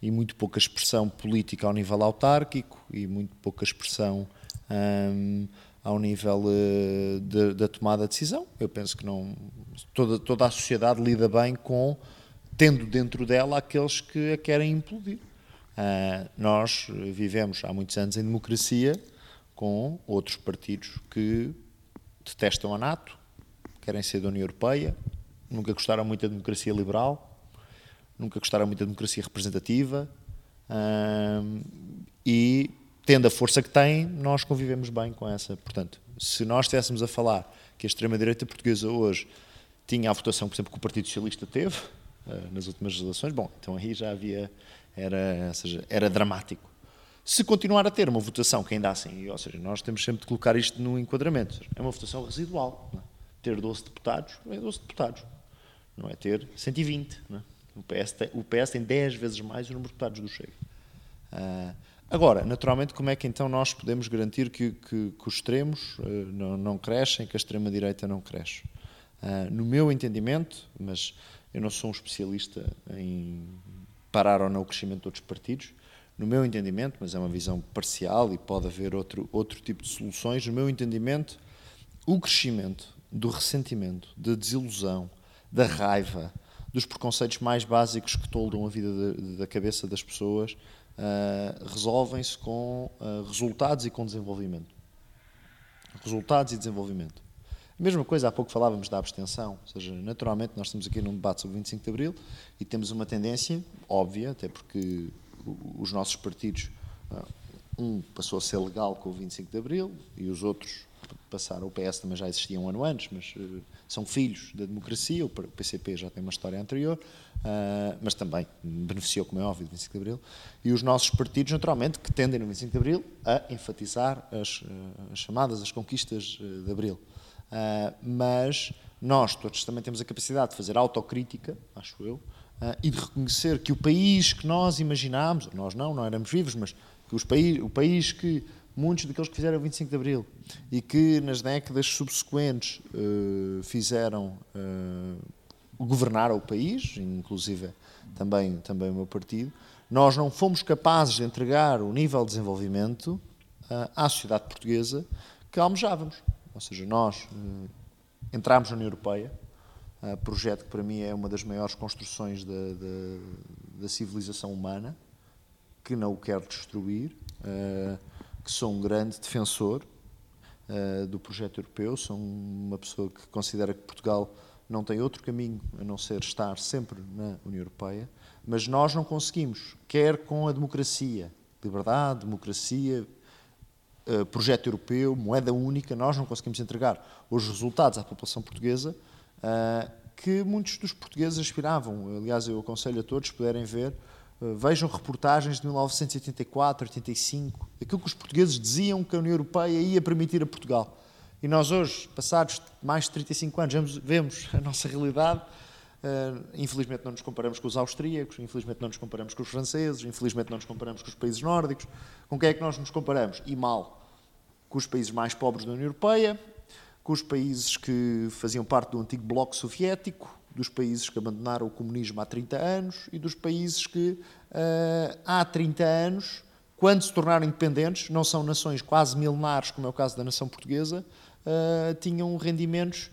[SPEAKER 4] e muito pouca expressão política ao nível autárquico e muito pouca expressão um, ao nível uh, de, da tomada de decisão. Eu penso que não toda, toda a sociedade lida bem com tendo dentro dela aqueles que a querem implodir. Uh, nós vivemos há muitos anos em democracia com outros partidos que detestam a NATO, querem ser da União Europeia, nunca gostaram muito da democracia liberal, nunca gostaram muito da democracia representativa e, tendo a força que tem, nós convivemos bem com essa. Portanto, se nós estivéssemos a falar que a extrema-direita portuguesa hoje tinha a votação, por exemplo, que o Partido Socialista teve uh, nas últimas eleições, bom, então aí já havia, era, seja, era dramático. Se continuar a ter uma votação que ainda assim, ou seja, nós temos sempre de colocar isto no enquadramento, é uma votação residual. É? Ter 12 deputados é 12 deputados, não é ter 120. Não é? O PS, tem, o PS tem 10 vezes mais o número de deputados do Chega. Uh, agora, naturalmente, como é que então nós podemos garantir que, que, que os extremos uh, não, não, crescem, que a extrema-direita não cresce? Uh, no meu entendimento, mas eu não sou um especialista em parar ou não o crescimento de outros partidos, no meu entendimento, mas é uma visão parcial e pode haver outro, outro tipo de soluções, no meu entendimento, o crescimento do ressentimento, da desilusão, da raiva, dos preconceitos mais básicos que toldam a vida de, da cabeça das pessoas uh, resolvem-se com uh, resultados e com desenvolvimento. Resultados e desenvolvimento. A mesma coisa, há pouco falávamos da abstenção, ou seja, naturalmente nós estamos aqui num debate sobre o 25 de Abril e temos uma tendência óbvia, até porque os nossos partidos, ah, um passou a ser legal com o 25 de Abril e os outros passaram, o PS também já existia um ano antes, mas uh, são filhos da democracia, o PCP já tem uma história anterior, uh, mas também beneficiou, como é óbvio, do 25 de Abril, e os nossos partidos, naturalmente, que tendem no 25 de Abril a enfatizar as, as chamadas, as conquistas de Abril. Mas nós todos também temos a capacidade de fazer autocrítica, acho eu, e de reconhecer que o país que nós imaginámos, nós não, não éramos vivos, mas que os país, o país que muitos daqueles que fizeram o 25 de Abril e que nas décadas subsequentes uh, fizeram uh, governar o país, inclusive também, também o meu partido, nós não fomos capazes de entregar o nível de desenvolvimento uh, à sociedade portuguesa que almejávamos. Ou seja, nós entramos na União Europeia, projeto que para mim é uma das maiores construções da, da, da civilização humana, que não o quer destruir. Uh, que sou um grande defensor do projeto europeu, sou uma pessoa que considera que Portugal não tem outro caminho a não ser estar sempre na União Europeia, mas nós não conseguimos, quer com a democracia, liberdade, democracia, uh, projeto europeu, moeda única, nós não conseguimos entregar os resultados à população portuguesa uh, que muitos dos portugueses aspiravam. Aliás, eu aconselho a todos puderem ver eh, vejam reportagens de 1984, 85, aquilo que os portugueses diziam que a União Europeia ia permitir a Portugal. E nós hoje, passados mais de 35 anos, vemos a nossa realidade. Uh, infelizmente não nos comparamos com os austríacos, infelizmente não nos comparamos com os franceses, infelizmente não nos comparamos com os países nórdicos. Com quem é que nós nos comparamos? E mal. Com os países mais pobres da União Europeia, com os países que faziam parte do antigo bloco soviético, dos países que abandonaram o comunismo há 30 anos e dos países que uh, há 30 anos, quando se tornaram independentes, não são nações quase milenares, como é o caso da nação portuguesa, uh, tinham rendimentos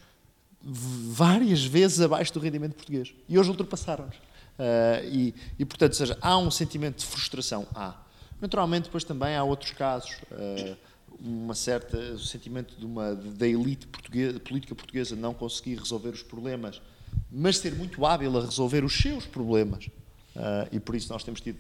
[SPEAKER 4] várias vezes abaixo do rendimento português. E hoje ultrapassaram-nos. Uh, e, e, portanto, seja, há um sentimento de frustração. Há. Naturalmente, depois também há outros casos. Uh, uma certa sentimento de uma da elite portuguesa, política portuguesa não conseguir resolver os problemas, mas ser muito hábil a resolver os seus problemas. Uh, e por isso nós temos tido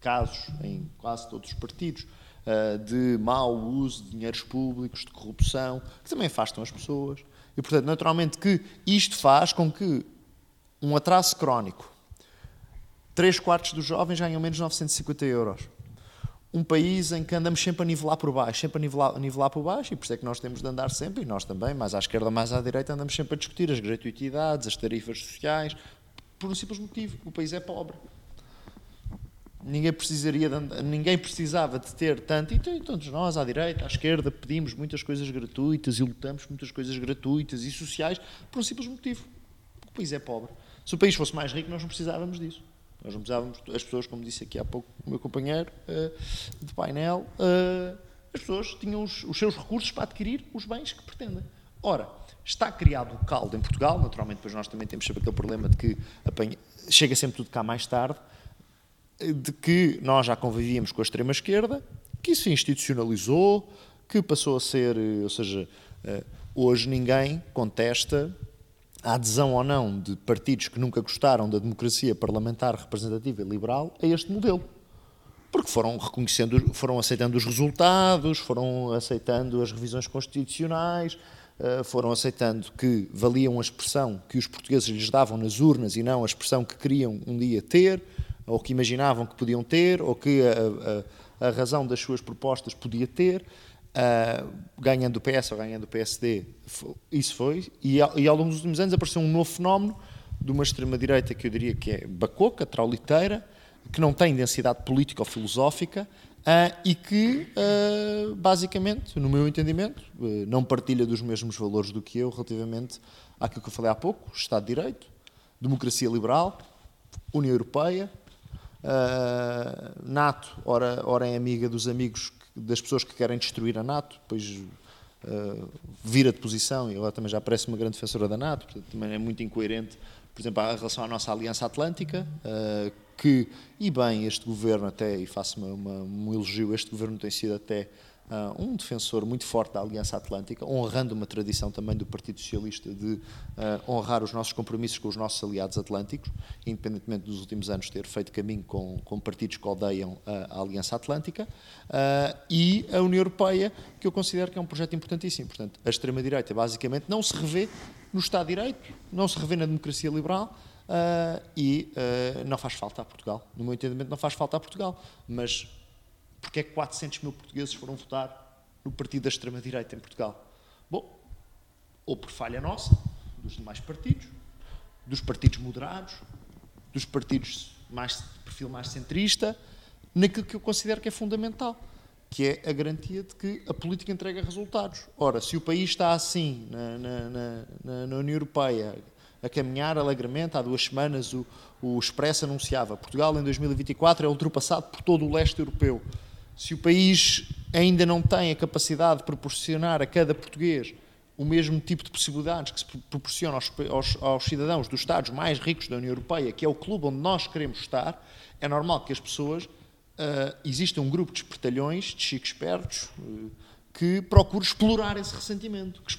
[SPEAKER 4] casos em quase todos os partidos uh, de mau uso de dinheiros públicos, de corrupção, que também afastam as pessoas. E portanto, naturalmente que isto faz com que um atraso crónico, 3 quartos dos jovens ganham menos de 950 euros um país em que andamos sempre a nivelar por baixo, sempre a nivelar, a nivelar por baixo, e por isso é que nós temos de andar sempre, e nós também, mais à esquerda, mais à direita, andamos sempre a discutir as gratuitidades, as tarifas sociais, por um simples motivo: o país é pobre. Ninguém, precisaria de, ninguém precisava de ter tanto, e todos nós, à direita, à esquerda, pedimos muitas coisas gratuitas e lutamos por muitas coisas gratuitas e sociais, por um simples motivo: o país é pobre. Se o país fosse mais rico, nós não precisávamos disso. Nós não precisávamos, as pessoas, como disse aqui há pouco o meu companheiro uh, de painel, uh, as pessoas tinham os, os, seus recursos para adquirir os bens que pretendem. Ora, está criado o caldo em Portugal, naturalmente, depois nós também temos sempre aquele problema de que apanha, chega sempre tudo cá mais tarde, de que nós já convivíamos com a extrema-esquerda, que isso se institucionalizou, que passou a ser, ou seja, uh, hoje ninguém contesta a adesão ou não de partidos que nunca gostaram da democracia parlamentar representativa e liberal a este modelo. Porque foram reconhecendo, foram aceitando os resultados, foram aceitando as revisões constitucionais, eh, foram aceitando que valiam a expressão que os portugueses lhes davam nas urnas e não a expressão que queriam um dia ter, ou que imaginavam que podiam ter, ou que a, a, a razão das suas propostas podia ter uh, ganhando o PS ou ganhando o PSD, isso foi, e, e, ao longo dos últimos anos apareceu um novo fenómeno de uma extrema-direita que eu diria que é bacoca, trauliteira, que não tem densidade política ou filosófica uh, e que, uh, basicamente, no meu entendimento, não partilha dos mesmos valores do que eu relativamente àquilo que eu falei há pouco, Estado de Direito, democracia liberal, União Europeia, NATO, ora, ora é amiga dos amigos das pessoas que querem destruir a NATO, depois uh, vira de posição e agora também já parece uma grande defensora da NATO, portanto, também é muito incoerente, por exemplo, em relação à nossa Aliança Atlântica, uh, que, e bem, este governo até, e faço uma, um elogio, este governo tem sido até uh, um defensor muito forte da Aliança Atlântica, honrando uma tradição também do Partido Socialista de uh, honrar os nossos compromissos com os nossos aliados atlânticos, independentemente dos últimos anos ter feito caminho com, com partidos que odeiam a, a Aliança Atlântica, uh, e a União Europeia, que eu considero que é um projeto importantíssimo. Portanto, a extrema-direita basicamente não se revê no Estado de Direito, não se revê na democracia liberal, Uh, e uh, não faz falta a Portugal. No meu entendimento, não faz falta a Portugal. Mas porque é que 400 mil portugueses foram votar no partido da extrema-direita em Portugal? Bom, ou por falha nossa, dos demais partidos, dos partidos moderados, dos partidos mais, de perfil mais centrista, naquilo que eu considero que é fundamental, que é a garantia de que a política entrega resultados. Ora, se o país está assim na, na, na, na União Europeia, a caminhar alegremente, há duas semanas o, o Expresso anunciava Portugal em 2024 é ultrapassado por todo o leste europeu se o país ainda não tem a capacidade de proporcionar a cada português o mesmo tipo de possibilidades que se proporciona aos, aos, aos, cidadãos dos Estados mais ricos da União Europeia, que é o clube onde nós queremos estar, é normal que as pessoas. Uh, exista um grupo de espertalhões, de chicos espertos, uh, que procure explorar esse ressentimento, que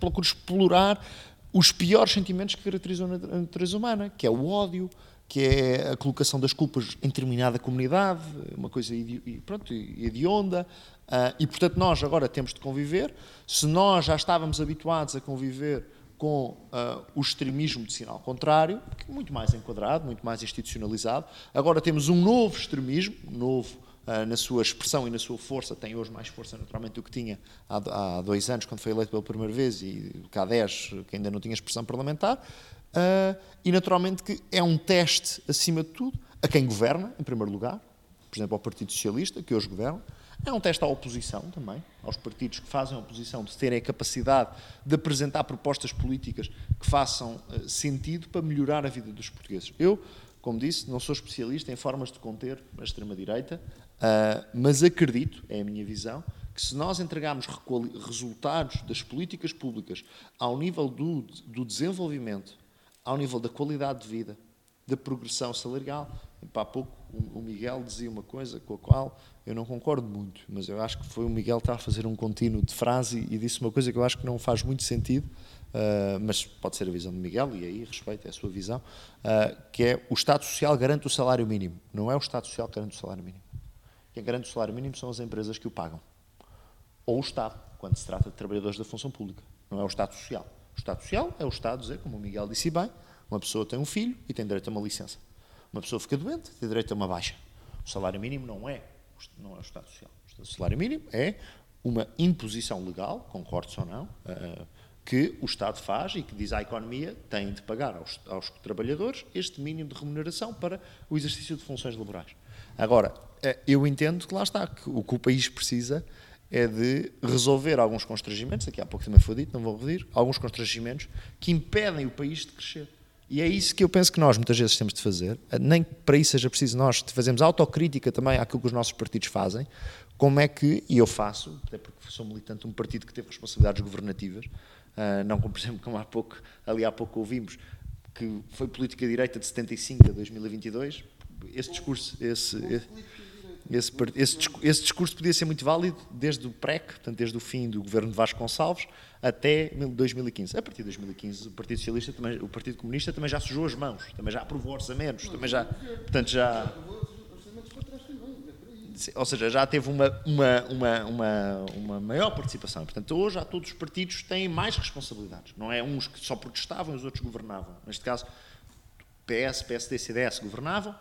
[SPEAKER 4] procure explorar os piores sentimentos que caracterizam a natureza humana, que é o ódio, que é a colocação das culpas em determinada comunidade, uma coisa idi pronto, hedionda, uh, e portanto nós agora temos de conviver. Se nós já estávamos habituados a conviver com uh, o extremismo de sinal contrário, é muito mais enquadrado, muito mais institucionalizado, agora temos um novo extremismo, novo uh, na sua expressão e na sua força, tem hoje mais força naturalmente do que tinha há, há dois anos, quando foi eleito pela primeira vez, e há dez, que ainda não tinha expressão parlamentar, Uh, e naturalmente que é um teste, acima de tudo, a quem governa, em primeiro lugar, por exemplo, ao Partido Socialista, que hoje governa, É um teste à oposição também, aos partidos que fazem oposição, de terem a capacidade de apresentar propostas políticas que façam uh, sentido para melhorar a vida dos portugueses. Eu, como disse, não sou especialista em formas de conter a extrema-direita, uh, mas acredito, é a minha visão, que se nós entregarmos resultados das políticas públicas ao nível do, do desenvolvimento, ao nível da qualidade de vida, da progressão salarial, há pouco o Miguel dizia uma coisa com a qual eu não concordo muito, mas eu acho que foi o Miguel estar a fazer um contínuo de frase e disse uma coisa que eu acho que não faz muito sentido, uh, mas pode ser a visão do Miguel, e aí respeito, é a sua visão, uh, que é o Estado Social garante o salário mínimo. Não é o Estado Social que garante o salário mínimo. Quem garante o salário mínimo são as empresas que o pagam. Ou o Estado, quando se trata de trabalhadores da função pública. Não é o Estado Social. O Estado Social é o Estado dizer, como o Miguel disse bem, uma pessoa tem um filho e tem direito a uma licença. Uma pessoa fica doente, tem direito a uma baixa. O salário mínimo não é, não é o Estado Social. O salário mínimo é uma imposição legal, concordes ou não, uh, que o Estado faz e que diz à economia tem de pagar aos, aos, trabalhadores este mínimo de remuneração para o exercício de funções laborais. Agora, uh, eu entendo que lá está, que o que o país precisa é de resolver alguns constrangimentos, daqui a pouco também foi dito, não vou repetir, alguns constrangimentos que impedem o país de crescer. E é isso que eu penso que nós muitas vezes temos de fazer, nem que para isso seja preciso nós fazermos autocrítica também àquilo que os nossos partidos fazem, como é que, e eu faço, até porque sou militante de um partido que teve responsabilidades governativas, uh, não como, por exemplo, como há pouco, ali há pouco ouvimos, que foi política direita de 75 a 2022, esse discurso, esse, esse esse, esse, esse, discurso podia ser muito válido desde o PREC, portanto, desde o fim do governo de Vasco Gonçalves, até 2015. A partir de 2015, o Partido Socialista, também, o Partido Comunista também já sujou as mãos, também já aprovou orçamentos, também já, portanto, já... Ou seja, já teve uma, uma, uma, uma, uma maior participação. Portanto, hoje já todos os partidos têm mais responsabilidades. Não é uns que só protestavam e os outros governavam. Neste caso, PS, PSD CDS governavam,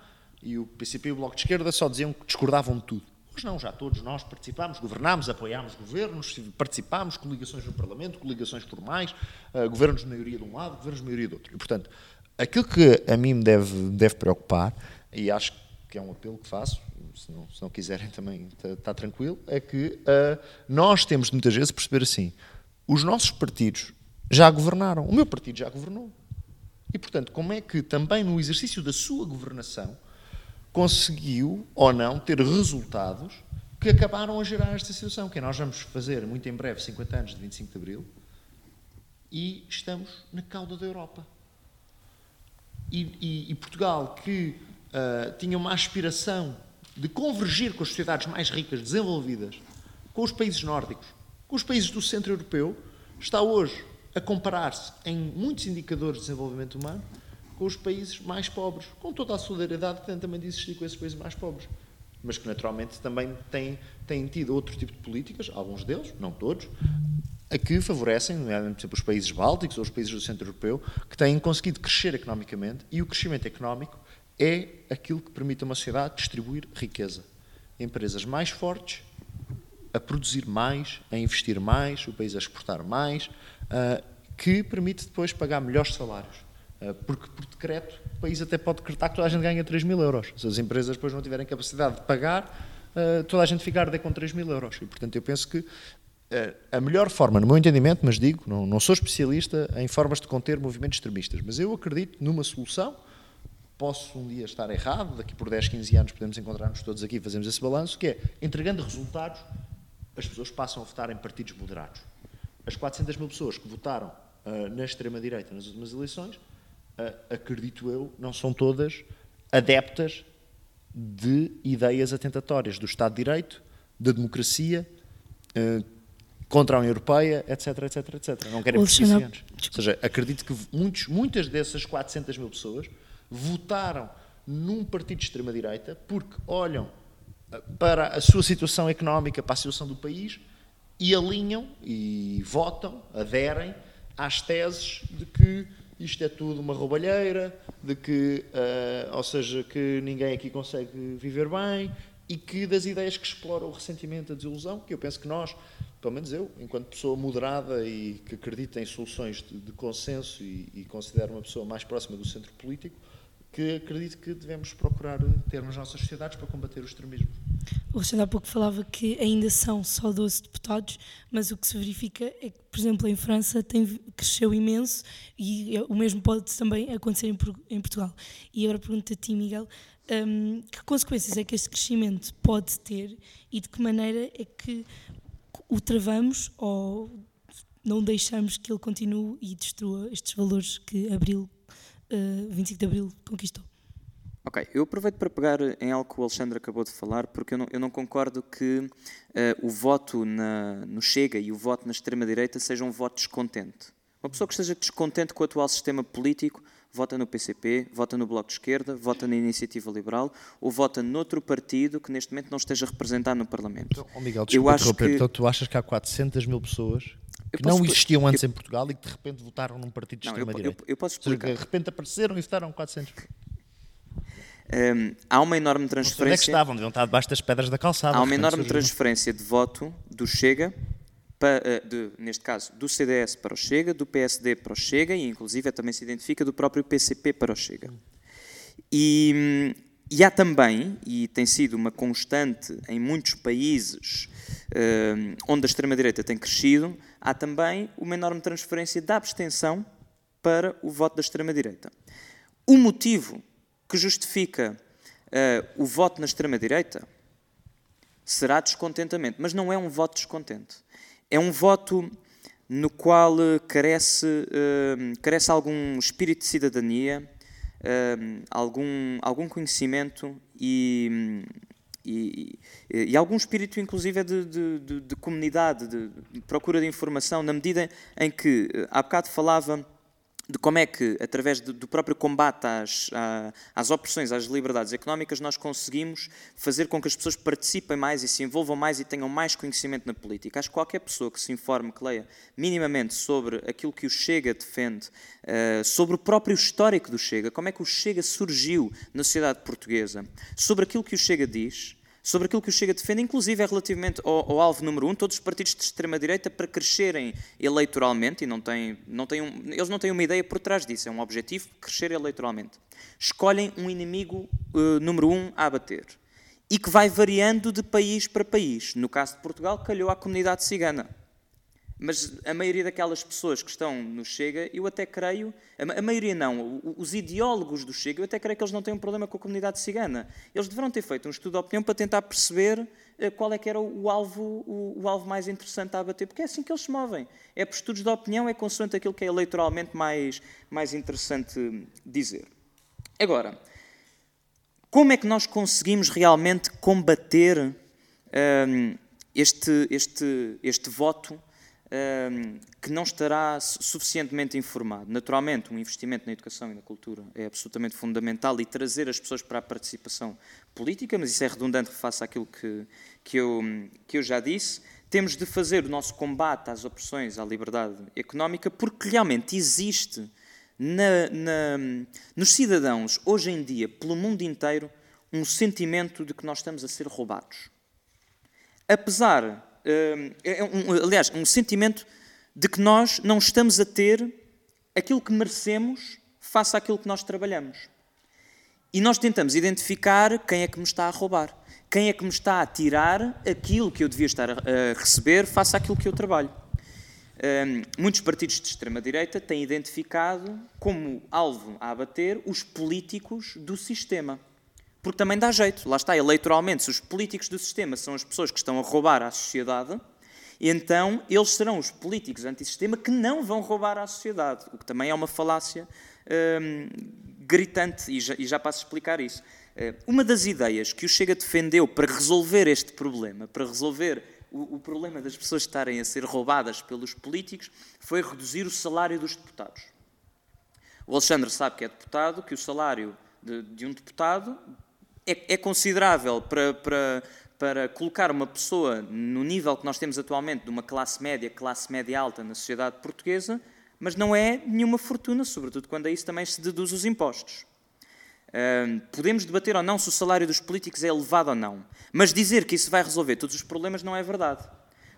[SPEAKER 4] e o PCP e o Bloco de Esquerda só diziam que discordavam de tudo. Hoje não, já todos nós participámos, governámos, apoiámos governos, participámos, coligações no Parlamento, coligações formais, uh, governos de maioria de um lado, governos de maioria do outro. E, portanto, aquilo que a mim me deve, deve preocupar, e acho que é um apelo que faço, se não, se não quiserem também está, está tranquilo, é que uh, nós temos de muitas vezes perceber assim, os nossos partidos já governaram, o meu partido já governou. E, portanto, como é que também no exercício da sua governação conseguiu ou não ter resultados que acabaram a gerar esta situação, que nós vamos fazer muito em breve 50 anos de 25 de Abril e estamos na cauda da Europa. E, e, e Portugal, que uh, tinha uma aspiração de convergir com as sociedades mais ricas, desenvolvidas, com os países nórdicos, com os países do centro europeu, está hoje a comparar-se em muitos indicadores de desenvolvimento humano com os países mais pobres, com toda a solidariedade que tem também de existir com esses países mais pobres. Mas que naturalmente também têm, têm tido outro tipo de políticas, alguns deles, não todos, a que favorecem, nomeadamente, por exemplo, os países bálticos ou os países do centro europeu, que têm conseguido crescer economicamente e o crescimento económico é aquilo que permite a uma sociedade distribuir riqueza. Empresas mais fortes, a produzir mais, a investir mais, o país a exportar mais, uh, que permite depois pagar melhores salários. Eh, porque por decreto o país até pode decretar que toda a gente ganha 3 mil euros. Se as empresas depois não tiverem capacidade de pagar, eh, toda a gente ficar com 3 mil euros. E, portanto, eu penso que eh, a melhor forma, no meu entendimento, mas digo, não, não sou especialista em formas de conter movimentos extremistas, mas eu acredito numa solução. Posso um dia estar errado, daqui por 10, 15 anos podemos encontrar-nos todos aqui e fazemos esse balanço, que é, entregando resultados, as pessoas passam a votar em partidos moderados. As 400 mil pessoas que votaram uh, na extrema-direita nas últimas eleições acredito eu, não são todas adeptas de ideias atentatórias do Estado de Direito, da democracia, eh, contra a União Europeia, etc, etc, etc. Não querem prescrições. Ou seja, acredito que muitos, muitas dessas 400 mil pessoas votaram num partido de extrema-direita porque olham eh, para a sua situação económica, para a situação do país e alinham e votam, aderem às teses de que isto é tudo uma roubalheira, de que, uh, ou seja, que ninguém aqui consegue viver bem e que das ideias que exploram o ressentimento, a desilusão, que eu penso que nós, pelo menos eu, enquanto pessoa moderada e que acredita em soluções de, de consenso e, e considero uma pessoa mais próxima do centro político, que acredito que devemos procurar ter nas nossas sociedades para combater o extremismo.
[SPEAKER 2] O Alexandre há pouco falava que ainda são só 12 deputados, mas o que se verifica é que, por exemplo, em França tem, cresceu imenso e é- o mesmo pode também acontecer em, em Portugal. E agora pergunto a ti, Miguel, hum, que consequências é que este crescimento pode ter e de que maneira é que o travamos ou não deixamos que ele continue e destrua estes valores que Abril, eh, 25 de Abril conquistou?
[SPEAKER 3] Ok, eu aproveito para pegar em algo que o Alexandre acabou de falar, porque eu não, eu não concordo que eh, o voto na- no Chega e o voto na extrema-direita sejam um voto descontente. Uma pessoa que esteja descontente com o atual sistema político vota no PCP, vota no Bloco de Esquerda, vota na Iniciativa Liberal ou vota noutro partido que neste momento não esteja representado no Parlamento.
[SPEAKER 4] Então, oh Miguel,
[SPEAKER 3] Eu
[SPEAKER 4] desculpa
[SPEAKER 3] acho
[SPEAKER 4] interromper.
[SPEAKER 3] que-
[SPEAKER 4] Então tu achas que há 400 mil pessoas
[SPEAKER 3] Eu
[SPEAKER 4] que não existiam antes em Portugal e que de repente votaram num partido de
[SPEAKER 3] Não, eu, eu,
[SPEAKER 4] extrema-direita?
[SPEAKER 3] eu posso
[SPEAKER 4] Ou seja,
[SPEAKER 3] explicar.
[SPEAKER 4] de repente apareceram e votaram 400
[SPEAKER 3] Hum, há uma enorme
[SPEAKER 4] sei onde é que
[SPEAKER 3] transferência.
[SPEAKER 4] estavam, deviam estar debaixo das pedras da calçada.
[SPEAKER 3] Há uma enorme transferência de voto do Chega, pa- eh, de- neste caso, do CDS para o Chega, do PSD para o Chega e, inclusive, também se identifica do próprio PCP para o Chega. E, e há também, e tem sido uma constante em muitos países hum, onde a extrema-direita tem crescido, há também uma enorme transferência da abstenção para o voto da extrema-direita. O motivo que justifica eh, o voto na extrema-direita será descontentamento, mas não é um voto descontente. É um voto no qual eh, carece, eh, carece algum espírito de cidadania, eh, algum, algum conhecimento e, e, e algum espírito, inclusive, de, de, de- de comunidade, de, procura de informação, na medida em que, há bocado falava de como é que, através do, próprio combate às, às opressões, às liberdades económicas, nós conseguimos fazer com que as pessoas participem mais e se envolvam mais e tenham mais conhecimento na política. Acho que qualquer pessoa que se informe, que leia minimamente sobre aquilo que o Chega defende, eh, sobre o próprio histórico do Chega, como é que o Chega surgiu na sociedade portuguesa, sobre aquilo que o Chega diz, sobre aquilo que o Chega defende, inclusive é relativamente ao, ao alvo número um, todos os partidos de extrema-direita para crescerem eleitoralmente, e não têm, não têm um- eles não têm uma ideia por trás disso, é um objetivo, crescer eleitoralmente. Escolhem um inimigo eh, número um a abater. E que vai variando de país para país. No caso de Portugal, calhou à comunidade cigana. Mas a maioria daquelas pessoas que estão no Chega, eu até creio, a, ma- a maioria não, os ideólogos do Chega, eu até creio que eles não têm um problema com a comunidade cigana. Eles deverão ter feito um estudo de opinião para tentar perceber eh, qual é que era o, alvo, o, o alvo mais interessante a abater, porque é assim que eles se movem. É por estudos de opinião, é consoante aquilo que é eleitoralmente mais, mais interessante dizer. Agora, como é que nós conseguimos realmente combater hum, este, este, este voto hum, que não estará su- suficientemente informado? Naturalmente, um investimento na educação e na cultura é absolutamente fundamental e trazer as pessoas para a participação política, mas isso é redundante face àquilo que, que, eu, que eu já disse. Temos de fazer o nosso combate às opressões, à liberdade económica, porque realmente existe na- na- nos cidadãos, hoje em dia, pelo mundo inteiro, um sentimento de que nós estamos a ser roubados. Apesar, é um- aliás, um sentimento de que nós não estamos a ter aquilo que merecemos face àquilo que nós trabalhamos. E nós tentamos identificar quem é que me está a roubar, quem é que me está a tirar aquilo que eu devia estar a a receber face àquilo que eu trabalho. Hum, muitos partidos de extrema-direita têm identificado como alvo a abater os políticos do sistema. Porque também dá jeito, lá está, eleitoralmente, se os políticos do sistema são as pessoas que estão a roubar à sociedade, então eles serão os políticos antissistema que não vão roubar à sociedade, o que também é uma falácia hum, gritante, e já, e já passo a explicar isso. Eh, Uma das ideias que o Chega defendeu para resolver este problema, para resolver o, o problema das pessoas estarem a ser roubadas pelos políticos, foi reduzir o salário dos deputados. O Alexandre sabe que é deputado, que o salário de, de um deputado é, é considerável para, para, para colocar uma pessoa no nível que nós temos atualmente, de uma classe média, classe média alta na sociedade portuguesa, mas não é nenhuma fortuna, sobretudo quando a isso também se deduz os impostos. Podemos debater ou não se o salário dos políticos é elevado ou não, mas dizer que isso vai resolver todos os problemas não é verdade.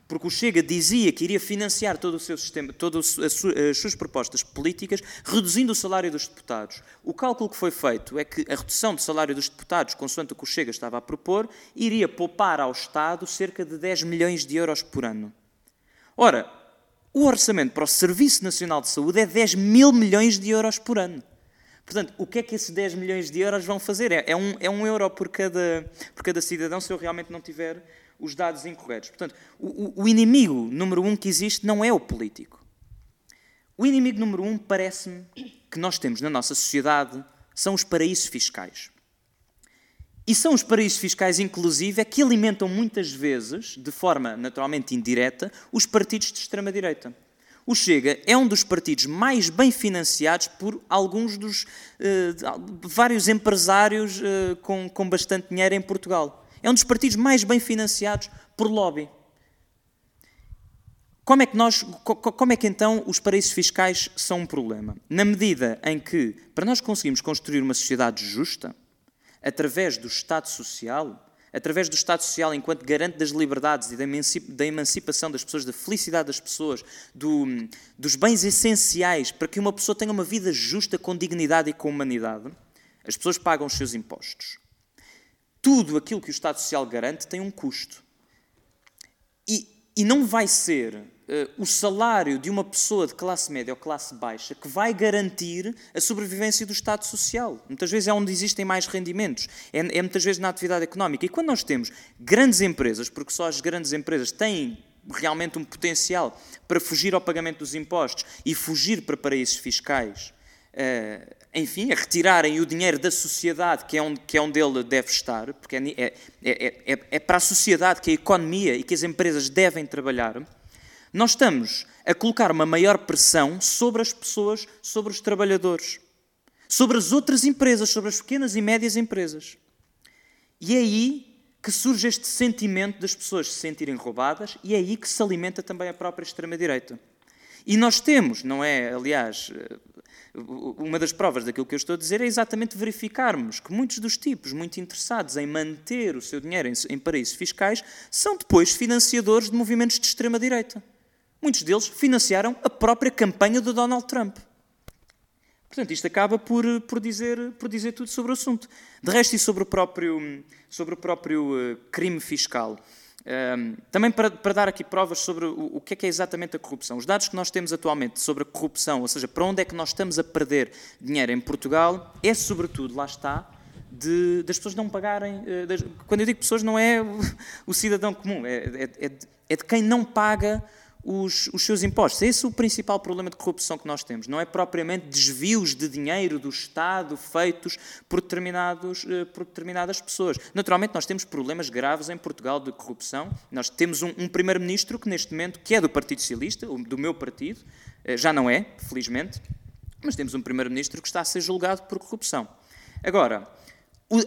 [SPEAKER 3] Porque o Chega dizia que iria financiar todo o seu sistema, todas as suas propostas políticas, reduzindo o salário dos deputados. O cálculo que foi feito é que a redução do salário dos deputados, consoante o que o Chega estava a propor, iria poupar ao Estado cerca de 10 milhões de euros por ano. Ora, o orçamento para o Serviço Nacional de Saúde é 10 mil milhões de euros por ano. Portanto, o que é que esses 10 milhões de euros vão fazer? É, é, um, é um euro por cada, por cada cidadão se eu realmente não tiver os dados incorretos. Portanto, o, o inimigo número um que existe não é o político. O inimigo número um, parece-me, que nós temos na nossa sociedade são os paraísos fiscais. E são os paraísos fiscais, inclusive, é que alimentam muitas vezes, de forma naturalmente indireta, os partidos de extrema-direita. O Chega é um dos partidos mais bem financiados por alguns dos uh, vários empresários uh, com, com bastante dinheiro em Portugal. É um dos partidos mais bem financiados por lobby. Como é que nós, como é que então os paraísos fiscais são um problema? Na medida em que, para nós conseguirmos construir uma sociedade justa, através do Estado Social, através do Estado Social enquanto garante das liberdades e da emancipação das pessoas, da felicidade das pessoas, do, dos bens essenciais para que uma pessoa tenha uma vida justa, com dignidade e com humanidade, as pessoas pagam os seus impostos tudo aquilo que o Estado Social garante tem um custo. E, e não vai ser uh, o salário de uma pessoa de classe média ou classe baixa que vai garantir a sobrevivência do Estado Social. Muitas vezes é onde existem mais rendimentos, é, é muitas vezes na atividade económica. E quando nós temos grandes empresas, porque só as grandes empresas têm realmente um potencial para fugir ao pagamento dos impostos e fugir para paraísos fiscais, enfim, a retirarem o dinheiro da sociedade, que é onde, que é onde ele deve estar, porque é, é, é, é, é para a sociedade que a economia e que as empresas devem trabalhar, nós estamos a colocar uma maior pressão sobre as pessoas, sobre os trabalhadores, sobre as outras empresas, sobre as pequenas e médias empresas. E é aí que surge este sentimento das pessoas se sentirem roubadas e é aí que se alimenta também a própria extrema-direita. E nós temos, não é, aliás, uma das provas daquilo que eu estou a dizer é exatamente verificarmos que muitos dos tipos muito interessados em manter o seu dinheiro em, paraísos fiscais são depois financiadores de movimentos de extrema-direita. Muitos deles financiaram a própria campanha do Donald Trump. Portanto, isto acaba por, por, dizer, por dizer tudo sobre o assunto. De resto, e sobre o próprio, sobre o próprio eh, crime fiscal. Um, também para, para, dar aqui provas sobre o, o, que é que é exatamente a corrupção. Os dados que nós temos atualmente sobre a corrupção, ou seja, para onde é que nós estamos a perder dinheiro em Portugal, é sobretudo, lá está, de, das pessoas não pagarem. Eh, quando eu digo pessoas, não é o, o cidadão comum, é, é, é, de, é de quem não paga os, os, seus impostos. Esse é o principal problema de corrupção que nós temos. Não é propriamente desvios de dinheiro do Estado feitos por, determinados, eh, por determinadas pessoas. Naturalmente, nós temos problemas graves em Portugal de corrupção. Nós temos um, um primeiro-ministro que, neste momento, que é do Partido Socialista, do meu partido, eh, já não é, felizmente, mas temos um primeiro-ministro que está a ser julgado por corrupção. Agora, o,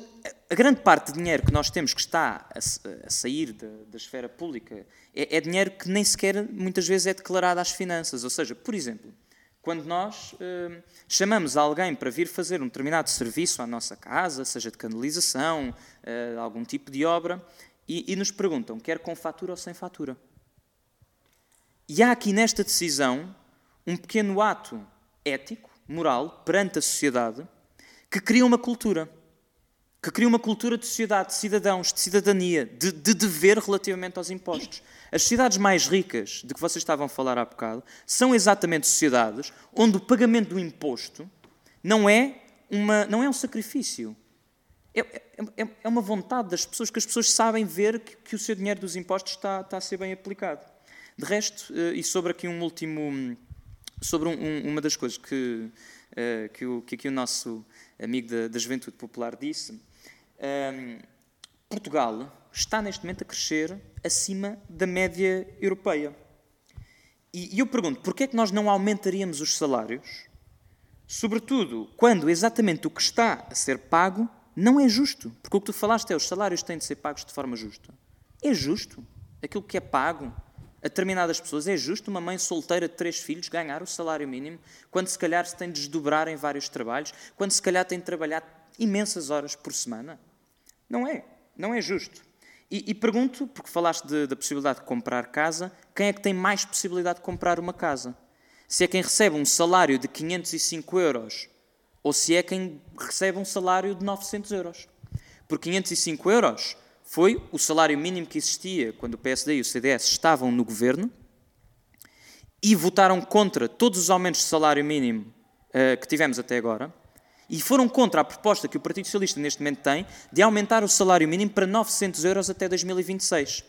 [SPEAKER 3] a grande parte de dinheiro que nós temos que está a, a sair da, da, esfera pública é, é, dinheiro que nem sequer muitas vezes é declarado às finanças. Ou seja, por exemplo, quando nós eh, chamamos alguém para vir fazer um determinado serviço à nossa casa, seja de canalização, eh, algum tipo de obra, e, e nos perguntam, quer com fatura ou sem fatura? E há aqui nesta decisão um pequeno ato ético, moral, perante a sociedade, que cria uma cultura que cria uma cultura de sociedade, de cidadãos, de cidadania, de, de, dever relativamente aos impostos. As sociedades mais ricas, de que vocês estavam a falar há bocado, são exatamente sociedades onde o pagamento do imposto não é, uma, não é um sacrifício. É, é, é uma vontade das pessoas, que as pessoas sabem ver que, que o seu dinheiro dos impostos está, está, a ser bem aplicado. De resto, eh, e sobre aqui um último. sobre um, uma das coisas que, eh, que, o, que aqui o nosso amigo da, da Juventude Popular disse, um, Portugal está neste momento a crescer acima da média europeia. E, e eu pergunto, porquê é que nós não aumentaríamos os salários? Sobretudo quando exatamente o que está a ser pago não é justo. Porque o que tu falaste é os salários têm de ser pagos de forma justa. É justo. Aquilo que é pago a determinadas pessoas é justo uma mãe solteira de três filhos ganhar o salário mínimo quando se calhar se tem de desdobrar em vários trabalhos, quando se calhar tem de trabalhar imensas horas por semana? Não é. Não é justo. E, e pergunto, porque falaste de- da possibilidade de comprar casa, quem é que tem mais possibilidade de comprar uma casa? Se é quem recebe um salário de 505 euros ou se é quem recebe um salário de 900 euros. Por 505 euros foi o salário mínimo que existia quando o PSD e o CDS estavam no governo e votaram contra todos os aumentos de salário mínimo eh, que tivemos até agora e foram contra a proposta que o Partido Socialista neste momento tem de aumentar o salário mínimo para 900 euros até 2026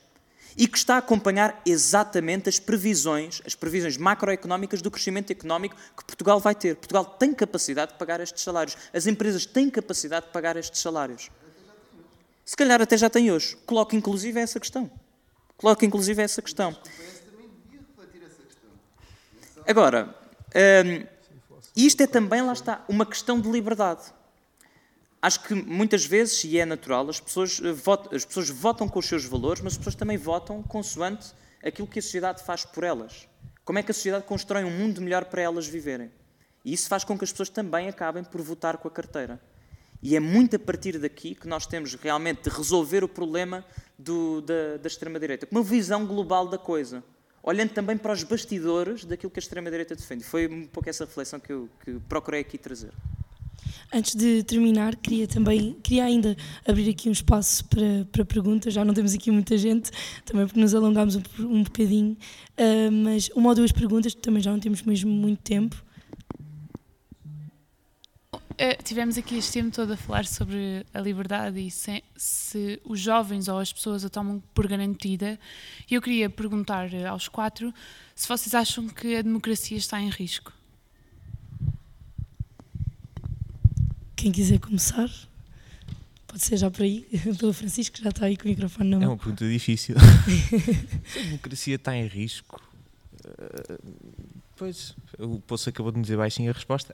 [SPEAKER 3] e que está a acompanhar exatamente as previsões, as previsões macroeconómicas do crescimento económico que Portugal vai ter. Portugal tem capacidade de pagar estes salários. As empresas têm capacidade de pagar estes salários. Se calhar até já tem hoje. Coloque inclusive essa questão. Coloque inclusive essa questão. Agora, hum, isto é também, lá está, uma questão de liberdade. Acho que muitas vezes, e é natural, as pessoas, eh, votam, as pessoas votam com os seus valores, mas as pessoas também votam consoante aquilo que a sociedade faz por elas. Como é que a sociedade constrói um mundo melhor para elas viverem? E isso faz com que as pessoas também acabem por votar com a carteira. E é muito a partir daqui que nós temos realmente de resolver o problema do- da, da extrema-direita. Com uma visão global da coisa. Olhando também para os bastidores daquilo que a extrema-direita defende. Foi um pouco essa reflexão que eu que procurei aqui trazer.
[SPEAKER 2] Antes de terminar, queria também, queria ainda abrir aqui um espaço para, para perguntas. Já não temos aqui muita gente, também porque nos alongámos um, um bocadinho, Ah, mas uma ou duas perguntas, também já não temos mesmo muito tempo.
[SPEAKER 7] Eh, tivemos aqui este tempo todo a falar sobre a liberdade e se, se os jovens ou as pessoas a tomam por garantida. E eu queria perguntar eh, aos quatro se vocês acham que a democracia está em risco.
[SPEAKER 2] Quem quiser começar, pode ser já por aí, pelo Francisco, que já está aí com o microfone na
[SPEAKER 5] É
[SPEAKER 2] mão.
[SPEAKER 5] uma pergunta difícil. Se a democracia está em risco. eh, Pois, o Poço acabou de me dizer baixinho a resposta.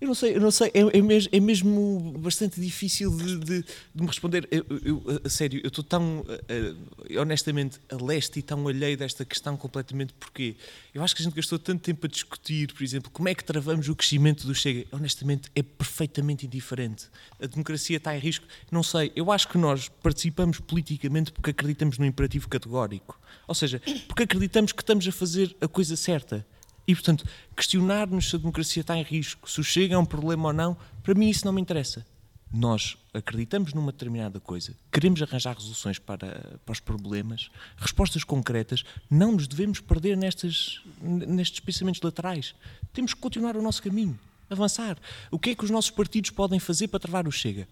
[SPEAKER 5] Eu não sei, eu não sei, é, é mesmo, é mesmo bastante difícil de, de- de me responder. Eu, eu- a sério, eu estou tão, eh, honestamente, a leste e tão alheio desta questão completamente porque eu acho que a gente gastou tanto tempo a discutir, por exemplo, como é que travamos o crescimento do Chega. Honestamente, é perfeitamente indiferente. A democracia está em risco? Não sei. Eu acho que nós participamos politicamente porque acreditamos no imperativo categórico. Ou seja, porque acreditamos que estamos a fazer a coisa certa. E, portanto, questionar-nos se a democracia está em risco, se o Chega é um problema ou não, para mim isso não me interessa. Nós acreditamos numa determinada coisa, queremos arranjar resoluções para, para os problemas, respostas concretas, não nos devemos perder nestes, nestes pensamentos laterais. Temos que continuar o nosso caminho, avançar. O que é que os nossos partidos podem fazer para travar o Chega?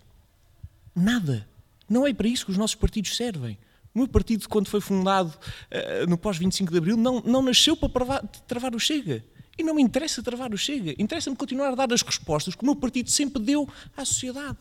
[SPEAKER 5] Nada. Não é para isso que os nossos partidos servem. O meu partido, quando foi fundado eh, no pós-25 de Abril, não, não nasceu para travar, travar o Chega. E não me interessa travar o Chega. Interessa-me continuar a dar as respostas que o meu partido sempre deu à sociedade.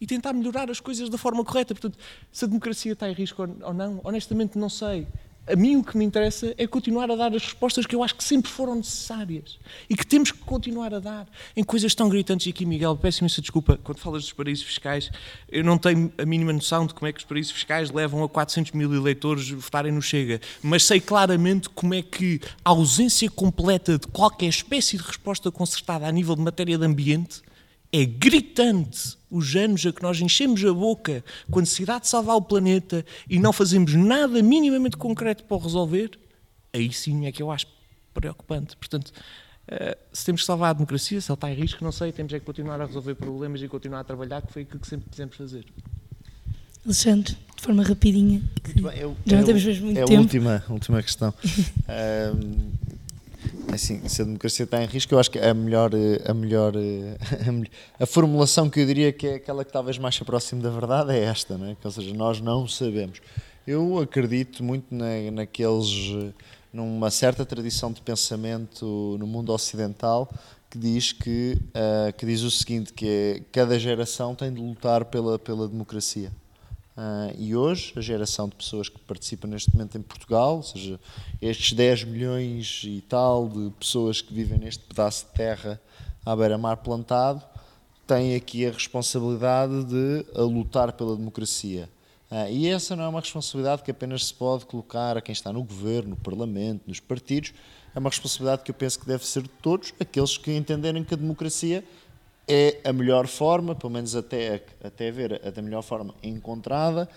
[SPEAKER 5] E tentar melhorar as coisas da forma correta. Portanto, se a democracia está em risco ou não, honestamente não sei. A mim o que me interessa é continuar a dar as respostas que eu acho que sempre foram necessárias e que temos que continuar a dar em coisas tão gritantes. E aqui, Miguel, peço imensa desculpa, quando falas dos paraísos fiscais, eu não tenho a mínima noção de como é que os paraísos fiscais levam a 400 mil eleitores votarem no Chega, mas sei claramente como é que a ausência completa de qualquer espécie de resposta concertada a nível de matéria de ambiente é gritante os anos a que nós enchemos a boca com a necessidade de salvar o planeta e não fazemos nada minimamente concreto para o resolver, aí sim é que eu acho preocupante. Portanto, eh, se temos que salvar a democracia, se ela está em risco, não sei, temos é que continuar a resolver problemas e continuar a trabalhar, que foi aquilo que sempre quisemos fazer.
[SPEAKER 2] Alexandre, de forma rapidinha.
[SPEAKER 4] Bem, eu-
[SPEAKER 2] já não
[SPEAKER 4] é
[SPEAKER 2] temos mesmo muito
[SPEAKER 4] é
[SPEAKER 2] tempo.
[SPEAKER 4] a última, a última questão. Ahm, assim, se a democracia está em risco, eu acho que a melhor, eh, a melhor, eh, a, melhor- a formulação que eu diria que é aquela que talvez mais se aproxime da verdade é esta, não é? Que, ou seja, nós não sabemos. Eu acredito muito na, naqueles, eh, numa certa tradição de pensamento no mundo ocidental que diz que, ah, que diz o seguinte, que é cada geração tem de lutar pela, pela democracia. Ah, e hoje, a geração de pessoas que participam neste momento em Portugal, ou seja, estes 10 milhões e tal de pessoas que vivem neste pedaço de terra à beira-mar plantado, têm aqui a responsabilidade de a lutar pela democracia. Ah, e essa não é uma responsabilidade que apenas se pode colocar a quem está no governo, no parlamento, nos partidos. É uma responsabilidade que eu penso que deve ser de todos aqueles que entenderem que a democracia é a melhor forma, pelo menos até, até ver a melhor forma encontrada,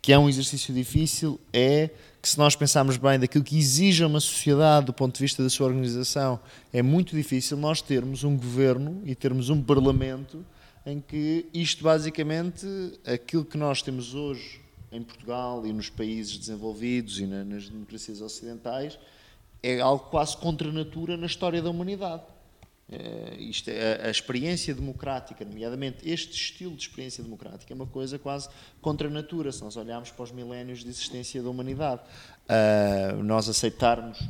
[SPEAKER 4] que é um exercício difícil, é que se nós pensarmos bem daquilo que exige uma sociedade do ponto de vista da sua organização, é muito difícil nós termos um governo e termos um parlamento em que isto basicamente, aquilo que nós temos hoje em Portugal e nos países desenvolvidos e na, nas democracias ocidentais, é algo quase contra natura na história da humanidade. É, isto é, a, a, experiência democrática, nomeadamente este estilo de experiência democrática, é uma coisa quase contra a natura, se nós olharmos para os milénios de existência da humanidade. Uh, nós aceitarmos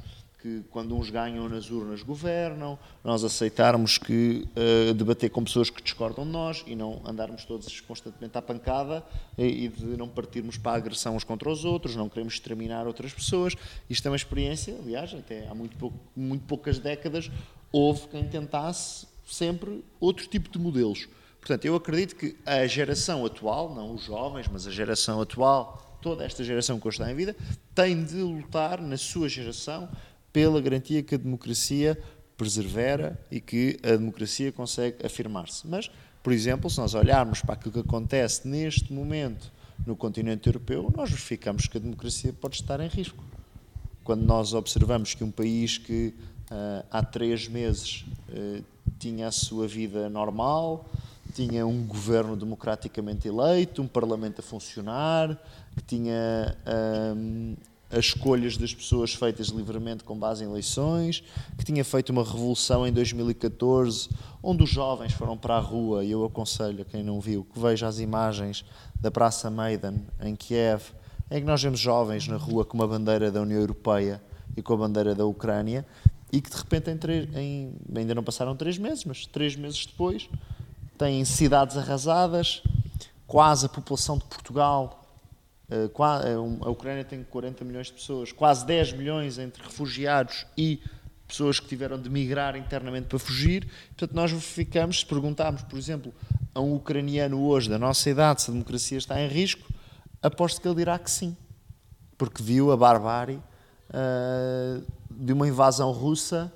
[SPEAKER 4] que quando uns ganham nas urnas governam, nós aceitarmos que uh, debater com pessoas que discordam de nós e não andarmos todos constantemente à pancada e, e, de não partirmos para a agressão uns contra os outros, não queremos exterminar outras pessoas. Isto é uma experiência, aliás, até há muito, pouco, muito poucas décadas houve quem tentasse sempre outro tipo de modelos. Portanto, eu acredito que a geração atual, não os jovens, mas a geração atual, toda esta geração que hoje está em vida, tem de lutar na sua geração pela garantia que a democracia persevera e que a democracia consegue afirmar-se. Mas, por exemplo, se nós olharmos para aquilo que acontece neste momento no continente europeu, nós verificamos que a democracia pode estar em risco. Quando nós observamos que um país que há três meses uh, tinha a sua vida normal, tinha um governo democraticamente eleito, um parlamento a funcionar, que tinha uh, as escolhas das pessoas feitas livremente com base em eleições, que tinha feito uma revolução em 2014, onde os jovens foram para a rua, e eu aconselho a quem não viu que veja as imagens da Praça Maidan, em Kiev, em que nós vemos jovens na rua com uma bandeira da União Europeia e com a bandeira da Ucrânia, e que de repente, em três, em, ainda não passaram três meses, mas três meses depois, têm cidades arrasadas, quase a população de Portugal eh, eh, a Ucrânia tem 40 milhões de pessoas, quase 10 milhões entre refugiados e pessoas que tiveram de migrar internamente para fugir. Portanto, nós ficamos, se perguntarmos, por exemplo, a um ucraniano hoje da nossa idade se a democracia está em risco, aposto que ele dirá que sim, porque viu a barbárie uh, de uma invasão russa,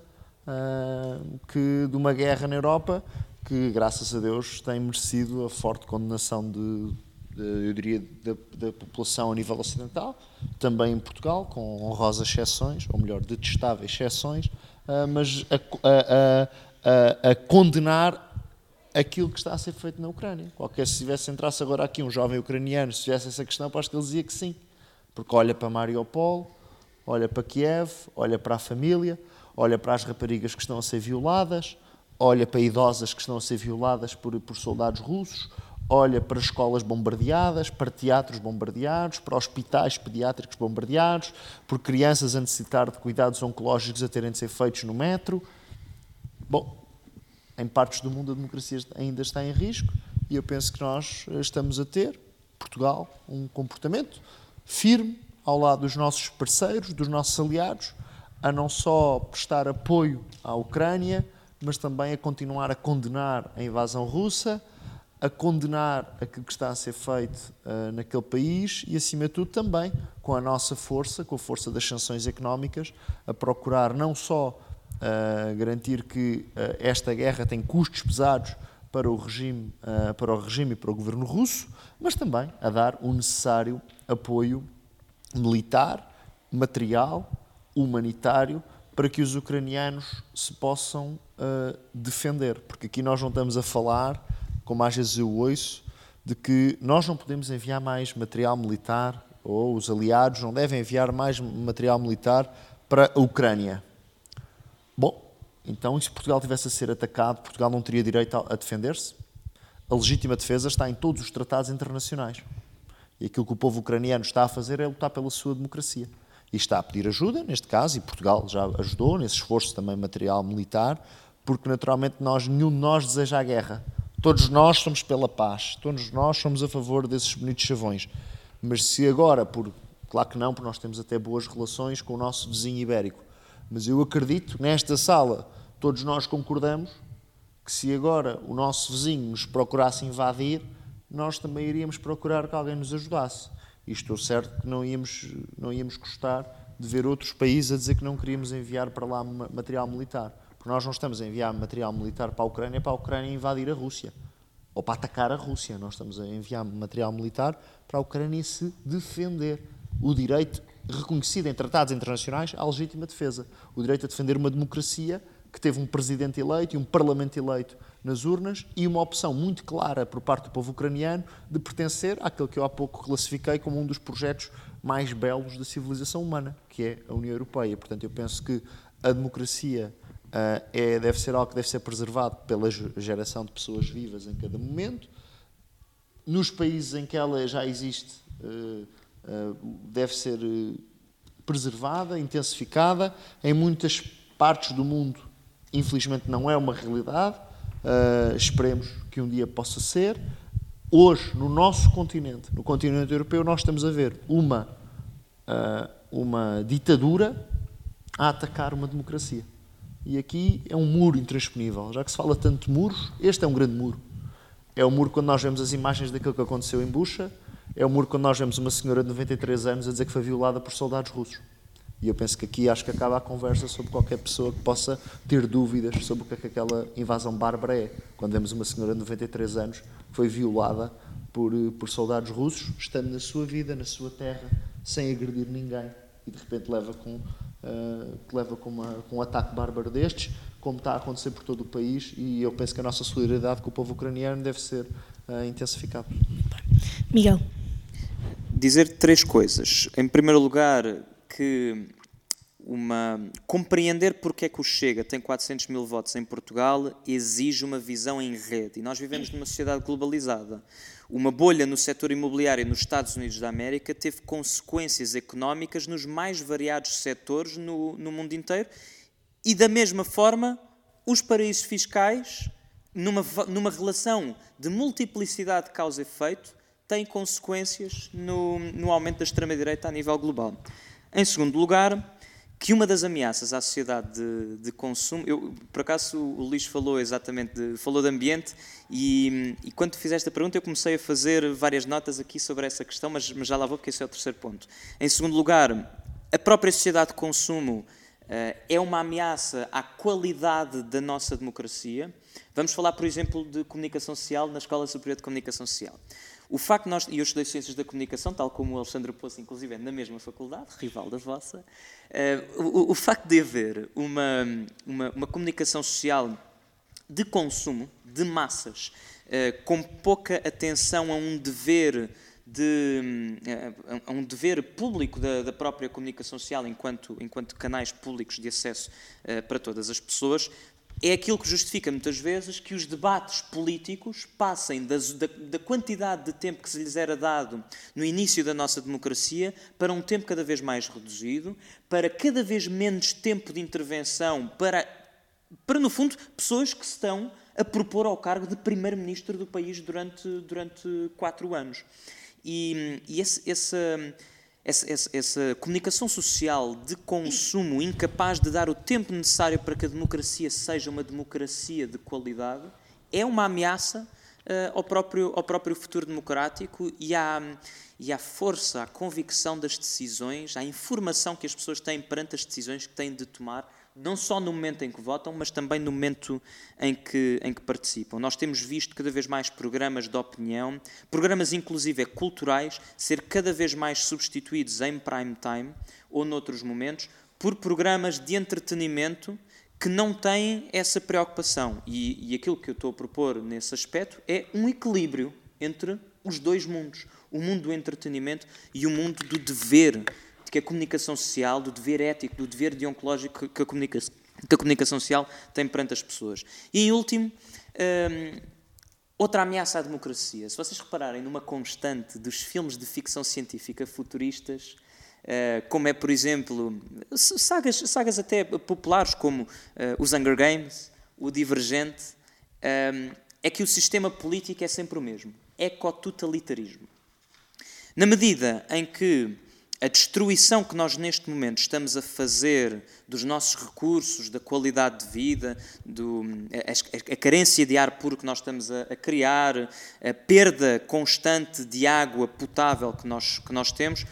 [SPEAKER 4] uh, que, de uma guerra na Europa, que, graças a Deus, tem merecido a forte condenação de eu diria, da, da, população a nível ocidental, também em Portugal, com honrosas exceções, ou melhor, detestáveis exceções, uh, mas a, a, a, a, condenar aquilo que está a ser feito na Ucrânia. Qualquer se tivesse entrasse agora aqui um jovem ucraniano, se tivesse essa questão, acho que ele dizia que sim, porque olha para Mariupol, olha para Kiev, olha para a família, olha para as raparigas que estão a ser violadas, olha para idosas que estão a ser violadas por, por soldados russos, olha para escolas bombardeadas, para teatros bombardeados, para hospitais pediátricos bombardeados, por crianças a necessitar de cuidados oncológicos a terem de ser feitos no metro. Bom, em partes do mundo a democracia ainda está em risco e eu penso que nós estamos a ter, Portugal, um comportamento firme ao lado dos nossos parceiros, dos nossos aliados, a não só prestar apoio à Ucrânia, mas também a continuar a condenar a invasão russa, a condenar aquilo que está a ser feito uh, naquele país e, acima de tudo, também com a nossa força, com a força das sanções económicas, a procurar não só uh, garantir que uh, esta guerra tem custos pesados para o regime, para o regime e para o governo russo, mas também a dar o necessário apoio militar, material, humanitário para que os ucranianos se possam defender, porque aqui nós não estamos a falar como às vezes eu ouço, de que nós não podemos enviar mais material militar, ou os aliados não devem enviar mais material militar para a Ucrânia. Bom, então, se Portugal tivesse a ser atacado, Portugal não teria direito a defender-se? A legítima defesa está em todos os tratados internacionais. E aquilo que o povo ucraniano está a fazer é lutar pela sua democracia. E está a pedir ajuda, neste caso, e Portugal já ajudou nesse esforço também material militar, porque naturalmente nós, nenhum de nós deseja a guerra. Todos nós somos pela paz, todos nós somos a favor desses bonitos chavões. Mas se agora, por, claro que não, porque nós temos até boas relações com o nosso vizinho ibérico, mas eu acredito nesta sala, todos nós concordamos que se agora o nosso vizinho nos procurasse invadir, nós também iríamos procurar que alguém nos ajudasse. E estou certo que não íamos, não íamos gostar de ver outros países a dizer que não queríamos enviar para lá material militar. Porque nós não estamos a enviar material militar para a Ucrânia para a Ucrânia invadir a Rússia ou para atacar a Rússia. Nós estamos a enviar material militar para a Ucrânia se defender o direito reconhecido em tratados internacionais à legítima defesa, o direito a defender uma democracia que teve um presidente eleito e um parlamento eleito nas urnas e uma opção muito clara por parte do povo ucraniano de pertencer àquele que eu há pouco classifiquei como um dos projetos mais belos da civilização humana, que é a União Europeia. Portanto, eu penso que a democracia uh, é, deve ser algo que deve ser preservado pela geração de pessoas vivas em cada momento. Nos países em que ela já existe, uh, uh, deve ser preservada, intensificada. Em muitas partes do mundo, infelizmente, não é uma realidade. Esperemos que um dia possa ser. Hoje, no nosso continente, no continente europeu, nós estamos a ver uma, uma ditadura a atacar uma democracia. E aqui é um muro intransponível. Já que se fala tanto de muros, este é um grande muro. É o muro quando nós vemos as imagens daquilo que aconteceu em Bucha, é o muro quando nós vemos uma senhora de 93 anos a dizer que foi violada por soldados russos. E eu penso que aqui acho que acaba a conversa sobre qualquer pessoa que possa ter dúvidas sobre o que é que aquela invasão bárbara é. Quando vemos uma senhora de 93 anos que foi violada por, por soldados russos, estando na sua vida, na sua terra, sem agredir ninguém, e de repente leva com uh, leva com, uma, com um ataque bárbaro destes, como está a acontecer por todo o país, e eu penso que a nossa solidariedade com o povo ucraniano deve ser uh, intensificada.
[SPEAKER 2] Miguel.
[SPEAKER 3] Dizer três coisas. Em primeiro lugar, que uma, compreender porque é que o Chega tem 400 mil votos em Portugal exige uma visão em rede. E nós vivemos numa sociedade globalizada. Uma bolha no setor imobiliário nos Estados Unidos da América teve consequências económicas nos mais variados setores no, no mundo inteiro e, da mesma forma, os paraísos fiscais, numa, numa relação de multiplicidade de causa e efeito, têm consequências no, no aumento da extrema-direita a nível global. Em segundo lugar, que uma das ameaças à sociedade de, de, consumo, eu, por acaso o Luís falou exatamente, de, falou de ambiente e, e, quando fizeste a pergunta eu comecei a fazer várias notas aqui sobre essa questão, mas, mas já lá vou porque esse é o terceiro ponto. Em segundo lugar, a própria sociedade de consumo uh, é uma ameaça à qualidade da nossa democracia. Vamos falar, por exemplo, de comunicação social na Escola Superior de Comunicação Social. O facto de nós, e eu estudei Ciências da Comunicação, tal como o Alexandre Poço, inclusive, na mesma faculdade, rival da vossa, uh, o, o, facto de haver uma, uma, uma, comunicação social de consumo, de massas, uh, com pouca atenção a um dever de, uh, a um dever público da, da, própria comunicação social enquanto, enquanto canais públicos de acesso para todas as pessoas, é aquilo que justifica muitas vezes que os debates políticos passem da, da, da, quantidade de tempo que se lhes era dado no início da nossa democracia para um tempo cada vez mais reduzido, para cada vez menos tempo de intervenção, para, para no fundo, pessoas que estão a propor ao cargo de primeiro-ministro do país durante, durante quatro anos. E, e esse, esse essa, essa, essa, comunicação social de consumo incapaz de dar o tempo necessário para que a democracia seja uma democracia de qualidade é uma ameaça uh, ao, próprio, ao próprio futuro democrático e à, e à força, à convicção das decisões, à informação que as pessoas têm perante as decisões que têm de tomar não só no momento em que votam, mas também no momento em que, em que participam. Nós temos visto cada vez mais programas de opinião, programas inclusive culturais, ser cada vez mais substituídos em prime time ou noutros momentos por programas de entretenimento que não têm essa preocupação. E, e aquilo que eu estou a propor nesse aspecto é um equilíbrio entre os dois mundos: o mundo do entretenimento e o mundo do dever de que a comunicação social, do dever ético, do dever deontológico que a comunicação, que a comunicação social tem perante as pessoas. E, em último, hum, outra ameaça à democracia. Se vocês repararem numa constante dos filmes de ficção científica futuristas, Uh, como é, por exemplo, sagas, sagas até populares como uh, os Hunger Games, o Divergente, um, é que o sistema político é sempre o mesmo. Ecototalitarismo. Na medida em que a destruição que nós neste momento estamos a fazer dos nossos recursos, da qualidade de vida, do, a, a, carência de ar puro que nós estamos a, a, criar, a perda constante de água potável que nós, que nós temos,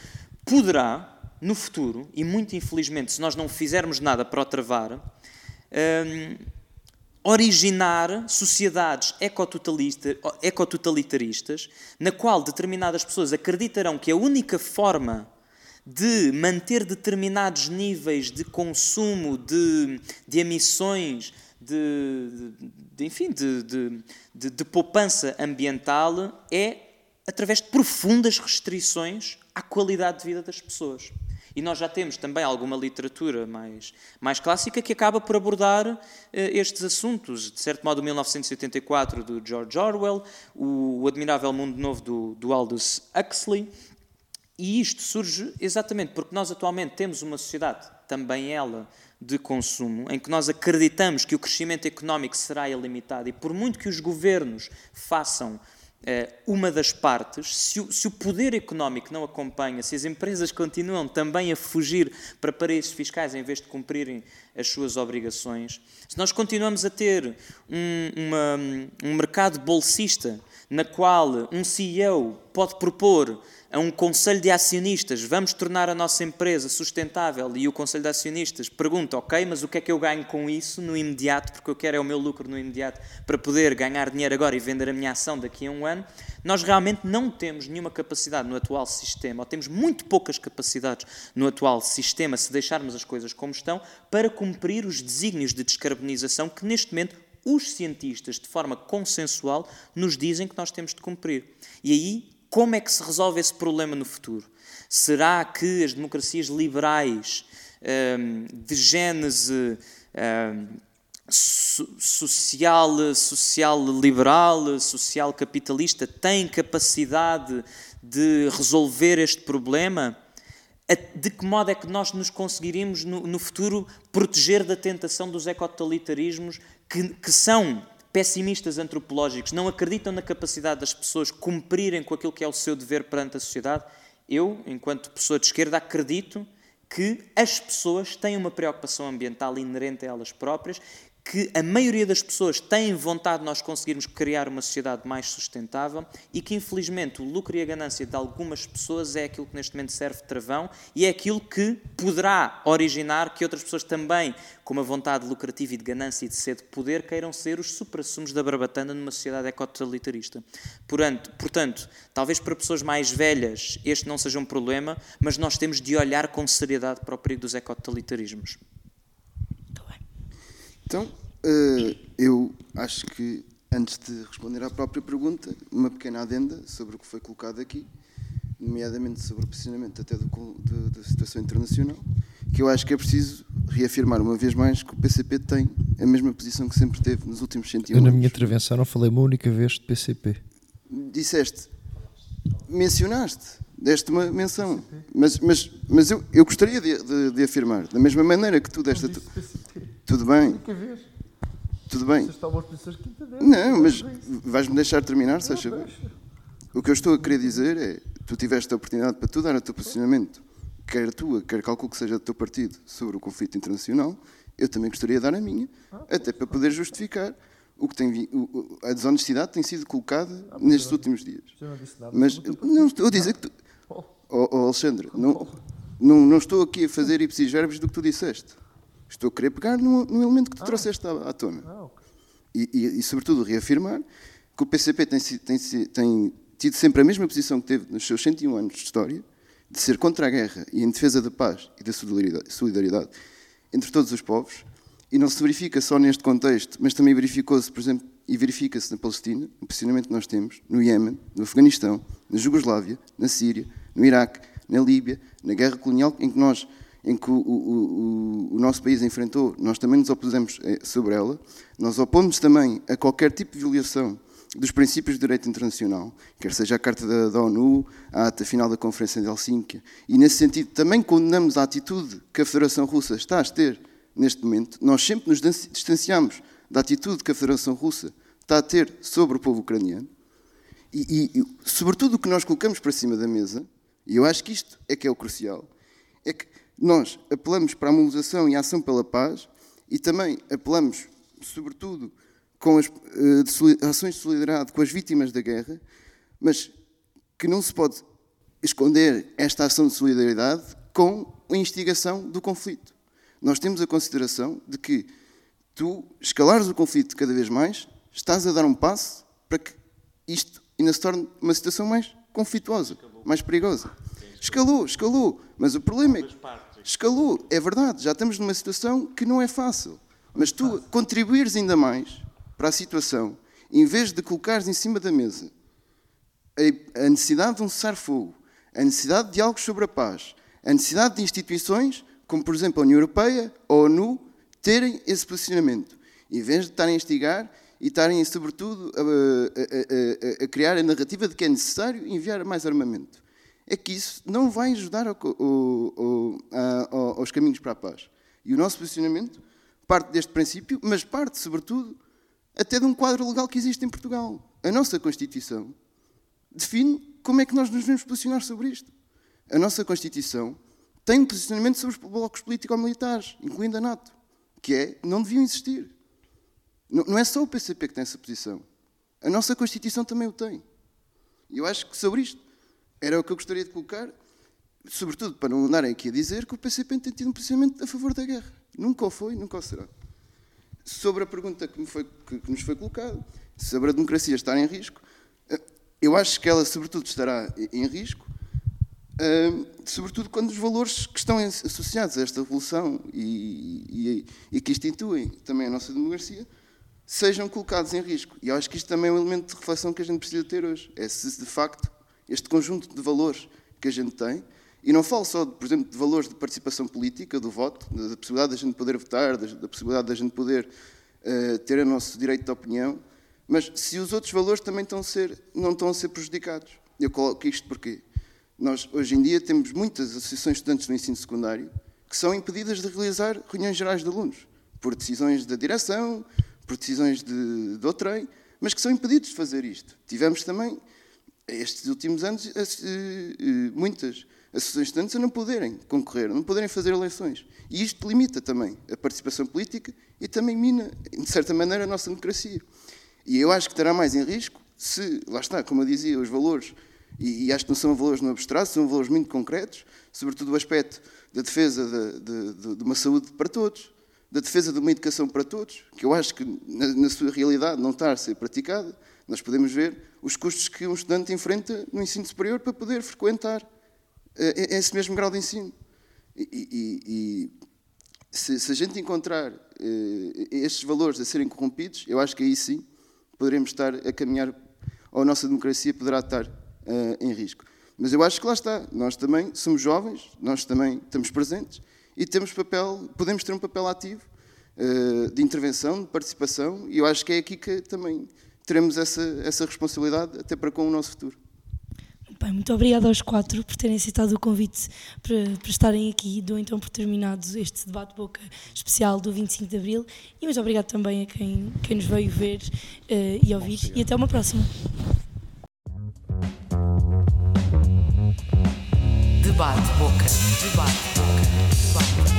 [SPEAKER 3] poderá, no futuro, e muito infelizmente, se nós não fizermos nada para o travar, hum, originar sociedades ecototalitaristas, na qual determinadas pessoas acreditarão que a única forma de manter determinados níveis de consumo, de, de emissões, de, de, de enfim, de, de, poupança ambiental é através de profundas restrições à qualidade de vida das pessoas. E nós já temos também alguma literatura mais, mais clássica que acaba por abordar uh, estes assuntos. De certo modo, 1984, do George Orwell, o, o Admirável Mundo Novo, do, do Aldous Huxley. E isto surge exatamente porque nós atualmente temos uma sociedade, também ela, de consumo, em que nós acreditamos que o crescimento económico será ilimitado e por muito que os governos façam eh, uma das partes, se o, se o, poder económico não acompanha, se as empresas continuam também a fugir para paraísos fiscais em vez de cumprirem as suas obrigações, se nós continuamos a ter um, uma, um mercado bolsista na qual um CEO pode propor a um conselho de acionistas, vamos tornar a nossa empresa sustentável, e o conselho de acionistas pergunta, ok, mas o que é que eu ganho com isso no imediato, porque eu quero é o meu lucro no imediato para poder ganhar dinheiro agora e vender a minha ação daqui a um ano, nós realmente não temos nenhuma capacidade no atual sistema, ou temos muito poucas capacidades no atual sistema, se deixarmos as coisas como estão, para cumprir os desígnios de descarbonização que neste momento os cientistas, de forma consensual, nos dizem que nós temos de cumprir. E aí como é que se resolve esse problema no futuro? Será que as democracias liberais um, de gênese um, social, social liberal, social capitalista têm capacidade de resolver este problema? De que modo é que nós nos conseguiríamos no, no futuro proteger da tentação dos ecototalitarismos que, que são pessimistas antropológicos, não acreditam na capacidade das pessoas cumprirem com aquilo que é o seu dever perante a sociedade, eu, enquanto pessoa de esquerda, acredito que as pessoas têm uma preocupação ambiental inerente a elas próprias que a maioria das pessoas têm vontade de nós conseguirmos criar uma sociedade mais sustentável e que, infelizmente, o lucro e a ganância de algumas pessoas é aquilo que neste momento serve de travão e é aquilo que poderá originar que outras pessoas também, com uma vontade lucrativa e de ganância e de sede de poder, queiram ser os supra-sumos da barbatana numa sociedade ecototalitarista. Portanto, portanto, talvez para pessoas mais velhas este não seja um problema, mas nós temos de olhar com seriedade para o perigo dos ecototalitarismos.
[SPEAKER 6] Então, uh, eu acho que, antes de responder à própria pergunta, uma pequena adenda sobre o que foi colocado aqui, nomeadamente sobre o posicionamento até do, do, da situação internacional, que eu acho que é preciso reafirmar uma vez mais que o PCP tem a mesma posição que sempre teve nos últimos 101
[SPEAKER 8] anos. Eu, na minha intervenção, não falei uma única vez de PCP.
[SPEAKER 6] Disseste, mencionaste, deste uma menção, mas, mas, mas eu, eu gostaria de, de, de afirmar, da mesma maneira que tu deste. A tu... Tudo bem. Tudo bem. Não, mas vais-me deixar terminar, se achas O que eu estou a querer dizer é: tu tiveste a oportunidade para tu dar o teu posicionamento, quer tua, quer calculo que seja do teu partido, sobre o conflito internacional. Eu também gostaria de dar a minha, ah, até para poder justificar o que tem o, a desonestidade tem sido colocada ah, nestes últimos dias. Mas não estou a dizer que tu. Oh, oh Alexandre, não, não, não estou aqui a fazer ipsis verbos do que tu disseste. Estou a querer pegar no, no elemento que tu ah. trouxeste à, à tona. Ah, okay. e, e, e, sobretudo, reafirmar que o PCP tem, tem, tem tido sempre a mesma posição que teve nos seus 101 anos de história, de ser contra a guerra e em defesa da paz e da solidariedade, solidariedade entre todos os povos, e não se verifica só neste contexto, mas também verificou-se, por exemplo, e verifica-se na Palestina, no posicionamento que nós temos, no Iémen, no Afeganistão, na Jugoslávia, na Síria, no Iraque, na Líbia, na guerra colonial em que nós em que o, o, o, nosso país enfrentou, nós também nos opusemos eh, sobre ela. Nós opomos também a qualquer tipo de violação dos princípios de direito internacional, quer seja a Carta da, da ONU, a ata final da Conferência de Helsínquia, e nesse sentido também condenamos a atitude que a Federação Russa está a ter neste momento. Nós sempre nos distanciamos da atitude que a Federação Russa está a ter sobre o povo ucraniano, e, e, e sobretudo o que nós colocamos para cima da mesa, e eu acho que isto é que é o crucial, nós apelamos para a mobilização e a ação pela paz e também apelamos, sobretudo, com as uh, ações de solidariedade com as vítimas da guerra, mas que não se pode esconder esta ação de solidariedade com a instigação do conflito. Nós temos a consideração de que tu escalares o conflito cada vez mais, estás a dar um passo para que isto ainda se torne uma situação mais conflituosa, mais perigosa. Escalou, escalou, mas o problema é que escalou, é verdade, já estamos numa situação que não é fácil. Mas tu contribuires ainda mais para a situação, em vez de colocares em cima da mesa a necessidade de um cessar-fogo, a necessidade de diálogos sobre a paz, a necessidade de instituições, como por exemplo a União Europeia ou a ONU, terem esse posicionamento, em vez de estarem a instigar e estarem, sobretudo, a, a- a- a criar a narrativa de que é necessário enviar mais armamento. É que isso não vai ajudar ao ao- ao- aos caminhos para a paz. E o nosso posicionamento parte deste princípio, mas parte, sobretudo, até de um quadro legal que existe em Portugal. A nossa Constituição define como é que nós nos devemos posicionar sobre isto. A nossa Constituição tem um posicionamento sobre os blocos político-militares, incluindo a NATO, que é não deviam existir. Não é só o PCP que tem essa posição. A nossa Constituição também o tem. E eu acho que sobre isto era o que eu gostaria de colocar, sobretudo para não andarem aqui a dizer que o PCP tem tido um posicionamento a favor da guerra. Nunca o foi, nunca o será. Sobre a pergunta que, foi- que- nos foi colocada, sobre a democracia estar em risco, eh, eu acho que ela, sobretudo, estará em risco, eh, sobretudo quando os valores que estão associados a esta revolução e, e- e que instituem também a nossa democracia sejam colocados em risco. E eu acho que isto também é um elemento de reflexão que a gente precisa ter hoje. É se, de facto, este conjunto de valores que a gente tem, e não falo só, por exemplo, de valores de participação política, do voto, da da possibilidade da gente poder votar, da, da possibilidade da gente poder eh, ter o nosso direito de opinião, mas se os outros valores também estão a ser, não estão a ser prejudicados. Eu coloco isto porque nós, hoje em dia, temos muitas associações de estudantes no ensino secundário que são impedidas de realizar reuniões gerais de alunos, por decisões da direção, por decisões de, de outrem, mas que são impedidos de fazer isto. Tivemos também, estes últimos anos, as- eh, eh, muitas associações de estudantes a não poderem concorrer, a não poderem fazer eleições. E isto limita também a participação política e também mina, de certa maneira, a nossa democracia. E eu acho que estará mais em risco se, lá está, como eu dizia, os valores, e, e acho que não são valores no abstrato, são valores muito concretos, sobretudo o aspecto da defesa de, de- de- de uma saúde para todos, da defesa de uma educação para todos, que eu acho que na, na sua realidade não está a ser praticada. Nós podemos ver os custos que um estudante enfrenta no ensino superior para poder frequentar eh, esse mesmo grau de ensino. E, e- e se, se a gente encontrar eh, estes valores a serem corrompidos, eu acho que aí sim poderemos estar a caminhar, ou a nossa democracia poderá estar eh, em risco. Mas eu acho que lá está, nós também somos jovens, nós também estamos presentes e temos papel, podemos ter um papel ativo eh, de intervenção, de participação, e eu acho que é aqui que também teremos essa, essa responsabilidade até para com o nosso futuro.
[SPEAKER 2] Bem, muito obrigada aos quatro por terem aceitado o convite para, para estarem aqui. Dou então por terminado este debate-boca especial do 25 de Abril e muito obrigado também a quem, quem nos veio ver eh, e ouvir. E até uma próxima.
[SPEAKER 1] Debate Boca. Debate Boca. Debate Boca.